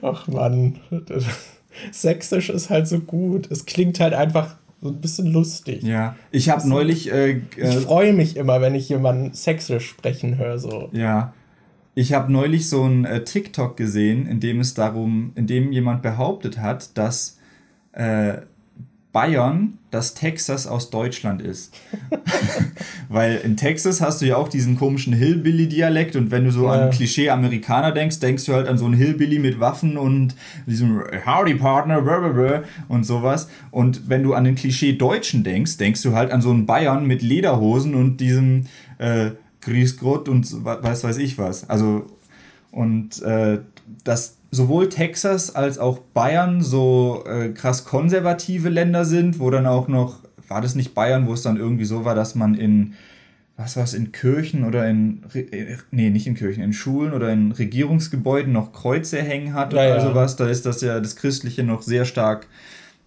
Ach Mann, sächsisch ist halt so gut. Es klingt halt einfach so ein bisschen lustig. Ja, ich habe neulich. Äh, ich äh, freue mich immer, wenn ich jemanden sächsisch sprechen höre. So. Ja, ich habe neulich so ein äh, TikTok gesehen, in dem es darum, in dem jemand behauptet hat, dass äh, Bayern das Texas aus Deutschland ist. [LAUGHS] [LAUGHS] Weil in Texas hast du ja auch diesen komischen Hillbilly-Dialekt und wenn du so ja. an Klischee-Amerikaner denkst, denkst du halt an so einen Hillbilly mit Waffen und diesem Howdy Partner und sowas. Und wenn du an den Klischee-Deutschen denkst, denkst du halt an so einen Bayern mit Lederhosen und diesem äh, Grüß Gott und was weiß ich was. Also, und äh, dass sowohl Texas als auch Bayern so äh, krass konservative Länder sind, wo dann auch noch, war das nicht Bayern, wo es dann irgendwie so war, dass man in, was war es, in Kirchen oder in, äh, nee, nicht in Kirchen, in Schulen oder in Regierungsgebäuden noch Kreuze hängen hat ja, oder sowas. Da ist das ja das Christliche noch sehr stark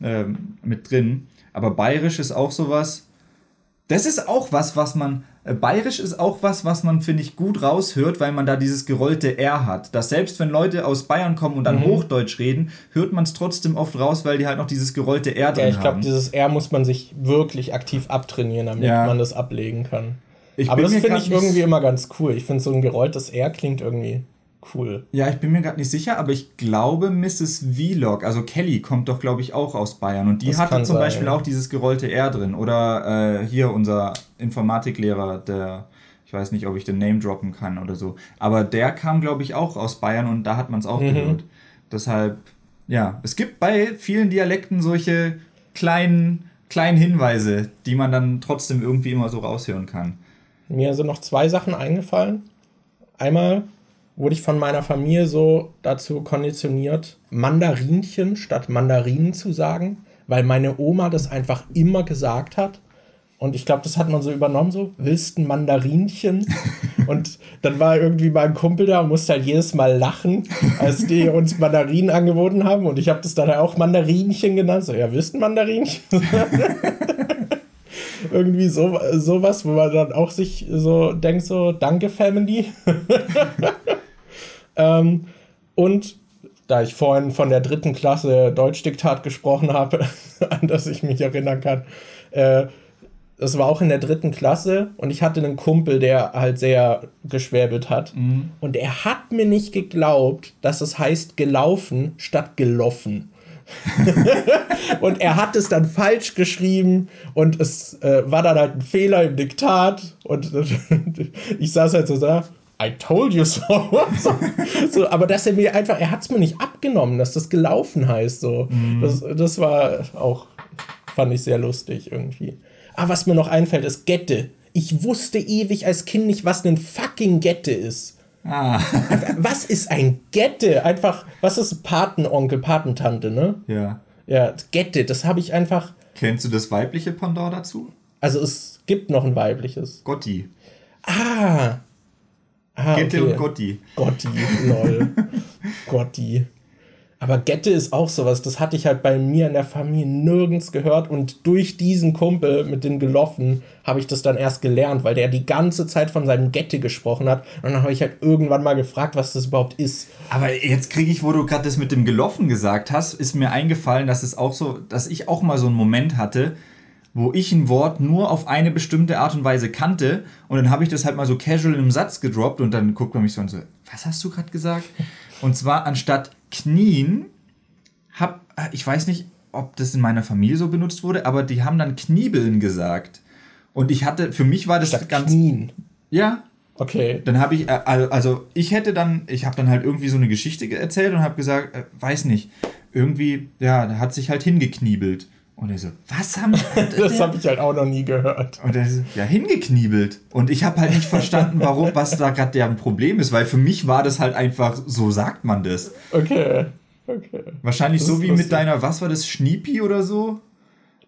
ähm, mit drin. Aber bayerisch ist auch sowas. Das ist auch was, was man bayerisch ist auch was, was man, finde ich, gut raushört, weil man da dieses gerollte R hat. Dass selbst wenn Leute aus Bayern kommen und dann mhm. Hochdeutsch reden, hört man es trotzdem oft raus, weil die halt noch dieses gerollte R drin ja, ich glaube, dieses R muss man sich wirklich aktiv abtrainieren, damit ja. man das ablegen kann. Ich Aber das finde ich irgendwie immer ganz cool. Ich finde, so ein gerolltes R klingt irgendwie Cool. Ja, ich bin mir gerade nicht sicher, aber ich glaube, Mrs. Vlog, also Kelly, kommt doch, glaube ich, auch aus Bayern. Und die das hatte zum sein, Beispiel ja. auch dieses gerollte R drin. Oder äh, hier unser Informatiklehrer, der, ich weiß nicht, ob ich den Name droppen kann oder so. Aber der kam, glaube ich, auch aus Bayern und da hat man es auch mhm. gehört. Deshalb, ja, es gibt bei vielen Dialekten solche kleinen, kleinen Hinweise, die man dann trotzdem irgendwie immer so raushören kann. Mir sind noch zwei Sachen eingefallen. Einmal wurde ich von meiner Familie so dazu konditioniert, Mandarinchen statt Mandarinen zu sagen, weil meine Oma das einfach immer gesagt hat. Und ich glaube, das hat man so übernommen, so, willst ein Mandarinchen? [LAUGHS] und dann war irgendwie mein Kumpel da und musste halt jedes Mal lachen, als die uns Mandarinen angeboten haben. Und ich habe das dann auch Mandarinchen genannt. So, ja, willst ein Mandarinchen? [LAUGHS] [LAUGHS] irgendwie so sowas, wo man dann auch sich so denkt, so, danke Family. [LAUGHS] Ähm, und da ich vorhin von der dritten Klasse Deutschdiktat gesprochen habe, [LAUGHS] an das ich mich erinnern kann, äh, das war auch in der dritten Klasse und ich hatte einen Kumpel, der halt sehr geschwäbelt hat. Mhm. Und er hat mir nicht geglaubt, dass es heißt gelaufen statt geloffen. [LAUGHS] und er hat es dann falsch geschrieben und es äh, war dann halt ein Fehler im Diktat und [LAUGHS] ich saß halt so da, I told you so. so. [LAUGHS] so. aber dass er mir einfach, er hat es mir nicht abgenommen, dass das gelaufen heißt. So. Mhm. Das, das war auch, fand ich sehr lustig irgendwie. Ah, was mir noch einfällt, ist Gette. Ich wusste ewig als Kind nicht, was ein fucking Gette ist. Ah. [LAUGHS] was ist ein Gette? Einfach, was ist Patenonkel, Patentante, ne? Ja. Ja, Gette, das habe ich einfach. Kennst du das weibliche Pendant dazu? Also es gibt noch ein weibliches. Gotti. Ah, Ah, Gette okay. und Gotti. Gotti, lol. [LAUGHS] Gotti. Aber Gette ist auch sowas, das hatte ich halt bei mir in der Familie nirgends gehört und durch diesen Kumpel mit den Geloffen habe ich das dann erst gelernt, weil der die ganze Zeit von seinem Gette gesprochen hat und dann habe ich halt irgendwann mal gefragt, was das überhaupt ist. Aber jetzt kriege ich, wo du gerade das mit dem Geloffen gesagt hast, ist mir eingefallen, dass es auch so, dass ich auch mal so einen Moment hatte, wo ich ein Wort nur auf eine bestimmte Art und Weise kannte und dann habe ich das halt mal so casual in einem Satz gedroppt und dann guckt man mich so und so, was hast du gerade gesagt? Und zwar anstatt knien, hab, ich weiß nicht, ob das in meiner Familie so benutzt wurde, aber die haben dann Kniebeln gesagt. Und ich hatte, für mich war das Statt ganz. Knien. Ja. Okay. Dann habe ich, äh, also ich hätte dann, ich habe dann halt irgendwie so eine Geschichte erzählt und habe gesagt, äh, weiß nicht, irgendwie, ja, da hat sich halt hingekniebelt. Und er so, was haben [LAUGHS] Das habe ich halt auch noch nie gehört. Und er so, ja, hingekniebelt. Und ich habe halt nicht verstanden, warum, was da gerade deren Problem ist, weil für mich war das halt einfach, so sagt man das. Okay. Okay. Wahrscheinlich das so wie lustig. mit deiner, was war das, Schniepi oder so?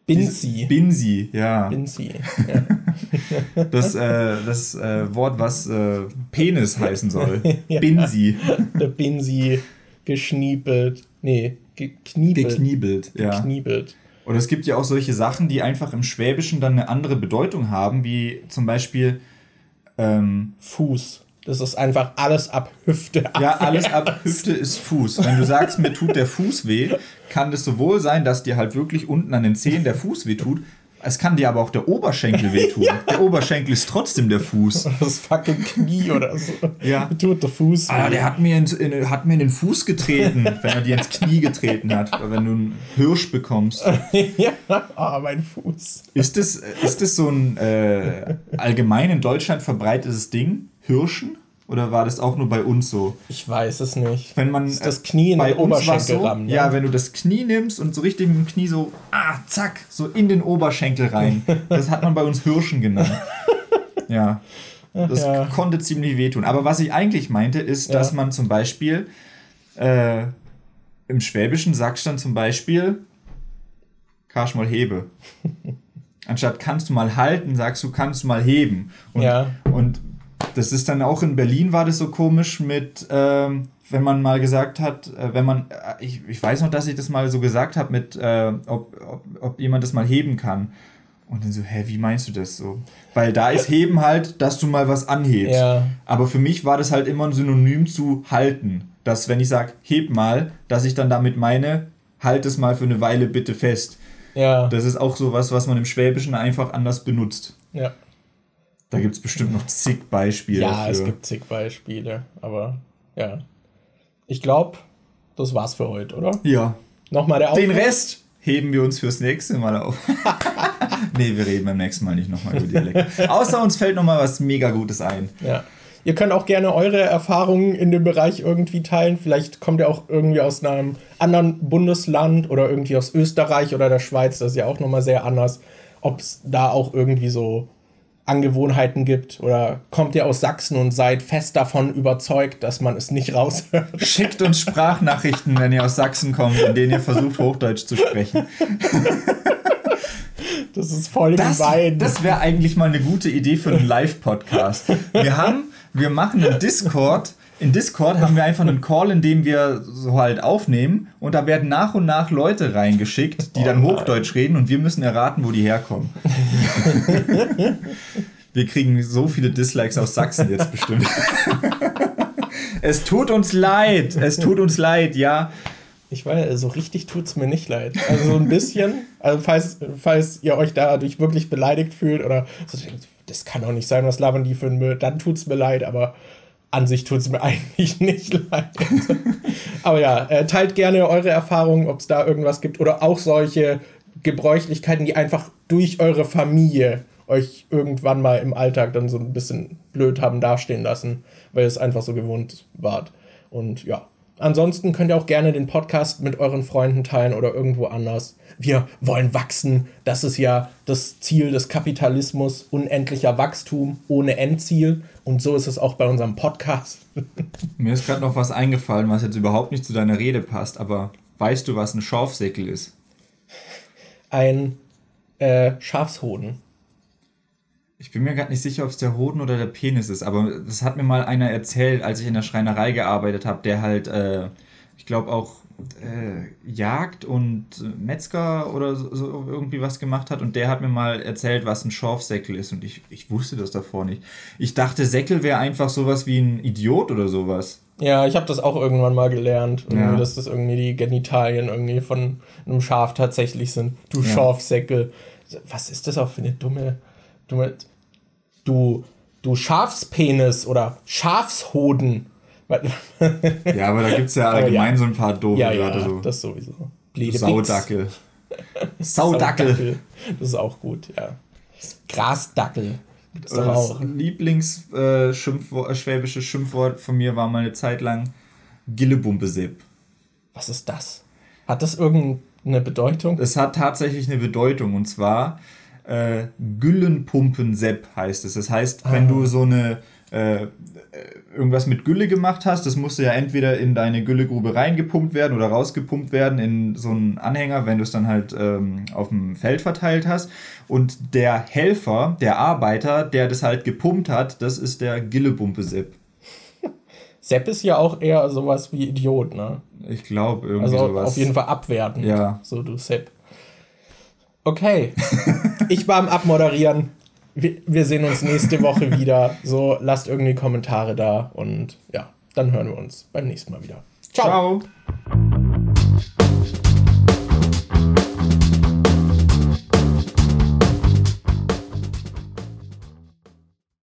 Binsi. Binsi, ja. Binsi, ja. [LAUGHS] das äh, das äh, Wort, was äh, Penis heißen soll. [LAUGHS] ja. Binsi. Der Binsi geschniepelt. Nee, gekniebelt. Gekniebelt, ja. Gekniebelt. Oder es gibt ja auch solche Sachen, die einfach im Schwäbischen dann eine andere Bedeutung haben, wie zum Beispiel ähm, Fuß. Das ist einfach alles ab Hüfte. Ab ja, alles ab Hüfte ist Fuß. Wenn du sagst, mir tut der Fuß weh, kann das sowohl sein, dass dir halt wirklich unten an den Zehen der Fuß weh tut, es kann dir aber auch der Oberschenkel [LAUGHS] wehtun. ja. Der Oberschenkel ist trotzdem der Fuß. [LAUGHS] Das fucking Knie oder so. Ja. Tut der Fuß. Ah, der hat mir, in, in, hat mir in den Fuß getreten, [LAUGHS] wenn er dir ins Knie getreten hat. Oder wenn du einen Hirsch bekommst. ja, ah, mein Fuß. Ist das, ist das so ein äh, allgemein in Deutschland verbreitetes Ding? Hirschen? Oder war das auch nur bei uns so? Ich weiß es nicht. Wenn man das, das Knie in den Oberschenkel so, rammen. Ne? Ja, wenn du das Knie nimmst und so richtig mit dem Knie so, ah, zack, so in den Oberschenkel rein. [LAUGHS] Das hat man bei uns Hirschen genannt. [LAUGHS] Ja. Das ja. konnte ziemlich wehtun. Aber was ich eigentlich meinte, ist, dass man zum Beispiel äh, im Schwäbischen sagst dann zum Beispiel, kannst mal hebe. [LAUGHS] Anstatt kannst du mal halten, sagst du, kannst du mal heben. Und, ja. und das ist dann auch in Berlin war das so komisch mit, ähm, wenn man mal gesagt hat, äh, wenn man, äh, ich, ich weiß noch, dass ich das mal so gesagt habe mit, äh, ob, ob, ob jemand das mal heben kann. Und dann so, hä, wie meinst du das so? Weil da ist heben halt, dass du mal was anhebst. Ja. Aber für mich war das halt immer ein Synonym zu halten. Dass, wenn ich sage, heb mal, dass ich dann damit meine, halt es mal für eine Weile bitte fest. Ja. Das ist auch so was, was man im Schwäbischen einfach anders benutzt. Ja. Da gibt es bestimmt noch zig Beispiele. Ja, dafür. es gibt zig Beispiele, aber Ja. Ich glaube, das war's für heute, oder? Ja. Nochmal der Aufruf. Den Rest heben wir uns fürs nächste Mal auf. [LAUGHS] nee, wir reden beim nächsten Mal nicht nochmal über Dialekt. [LAUGHS] Außer uns fällt nochmal was mega Gutes ein. Ja. Ihr könnt auch gerne eure Erfahrungen in dem Bereich irgendwie teilen. Vielleicht kommt ihr auch irgendwie aus einem anderen Bundesland oder irgendwie aus Österreich oder der Schweiz. Das ist ja auch nochmal sehr anders. Ob es da auch irgendwie so Angewohnheiten gibt oder kommt ihr aus Sachsen und seid fest davon überzeugt, dass man es nicht raushört? Schickt uns Sprachnachrichten, wenn ihr aus Sachsen kommt, in denen ihr versucht, Hochdeutsch zu sprechen. Das ist voll das, gemein. Das wäre eigentlich mal eine gute Idee für einen Live-Podcast. Wir haben wir machen einen Discord. In Discord haben wir einfach einen Call, in dem wir so halt aufnehmen und da werden nach und nach Leute reingeschickt, die dann oh Hochdeutsch reden und wir müssen erraten, wo die herkommen. [LAUGHS] wir kriegen so viele Dislikes aus Sachsen jetzt bestimmt. [LAUGHS] es tut uns leid, es tut uns leid, ja. Ich weiß, so richtig tut es mir nicht leid. Also so ein bisschen, also falls, falls ihr euch dadurch wirklich beleidigt fühlt oder so denkt, das kann doch nicht sein, was labern die für ein Müll, dann tut es mir leid, aber an sich tut es mir [LAUGHS] eigentlich nicht leid. aber ja, äh, teilt gerne eure Erfahrungen, ob es da irgendwas gibt oder auch solche Gebräuchlichkeiten, die einfach durch eure Familie euch irgendwann mal im Alltag dann so ein bisschen blöd haben dastehen lassen, weil ihr es einfach so gewohnt wart. Und ja, Ansonsten könnt ihr auch gerne den Podcast mit euren Freunden teilen oder irgendwo anders. Wir wollen wachsen. Das ist ja das Ziel des Kapitalismus. Unendlicher Wachstum ohne Endziel. Und so ist es auch bei unserem Podcast. [LAUGHS] Mir ist gerade noch was eingefallen, was jetzt überhaupt nicht zu deiner Rede passt. Aber weißt du, was ein Schorfsäckel ist? Ein äh, Schafshoden. Ich bin mir gerade nicht sicher, ob es der Hoden oder der Penis ist, aber das hat mir mal einer erzählt, als ich in der Schreinerei gearbeitet habe, der halt, äh, ich glaube auch äh, Jagd und Metzger oder so, so, irgendwie was gemacht hat und der hat mir mal erzählt, was ein Schorfsäckel ist und ich, ich wusste das davor nicht. Ich dachte, Säckel wäre einfach sowas wie ein Idiot oder sowas. Ja, ich habe das auch irgendwann mal gelernt, ja. dass das irgendwie die Genitalien irgendwie von einem Schaf tatsächlich sind. Du ja. Schorfsäckel. Was ist das auch für eine dumme Du, du, du Schafspenis oder Schafshoden. ja, aber da gibt es ja [LAUGHS] allgemein ja. so ein paar doofe ja, ja, so. das sowieso. [LAUGHS] Saudackel. Saudackel. Das ist auch gut, ja. Grasdackel. Auch. Das Lieblingsschwäbische äh, schwäbische Schimpfwort von mir war mal eine Zeit lang Gillebumpesepp. Was ist das? Hat das irgendeine Bedeutung? Es hat tatsächlich eine Bedeutung und zwar äh, Güllenpumpen-Sepp heißt es. Das heißt, ah. wenn du so eine äh, irgendwas mit Gülle gemacht hast, das musste ja entweder in deine Güllegrube reingepumpt werden oder rausgepumpt werden in so einen Anhänger, wenn du es dann halt ähm, auf dem Feld verteilt hast. Und der Helfer, der Arbeiter, der das halt gepumpt hat, das ist der Gillepumpe-Sepp. [LAUGHS] Sepp ist ja auch eher sowas wie Idiot, ne? Ich glaube irgendwie also sowas. auf jeden Fall abwertend. Ja. So, du Sepp. Okay. [LAUGHS] ich war am Abmoderieren. Wir, wir sehen uns nächste Woche wieder. So, lasst irgendwie Kommentare da und ja, dann hören wir uns beim nächsten Mal wieder. Ciao. Ciao.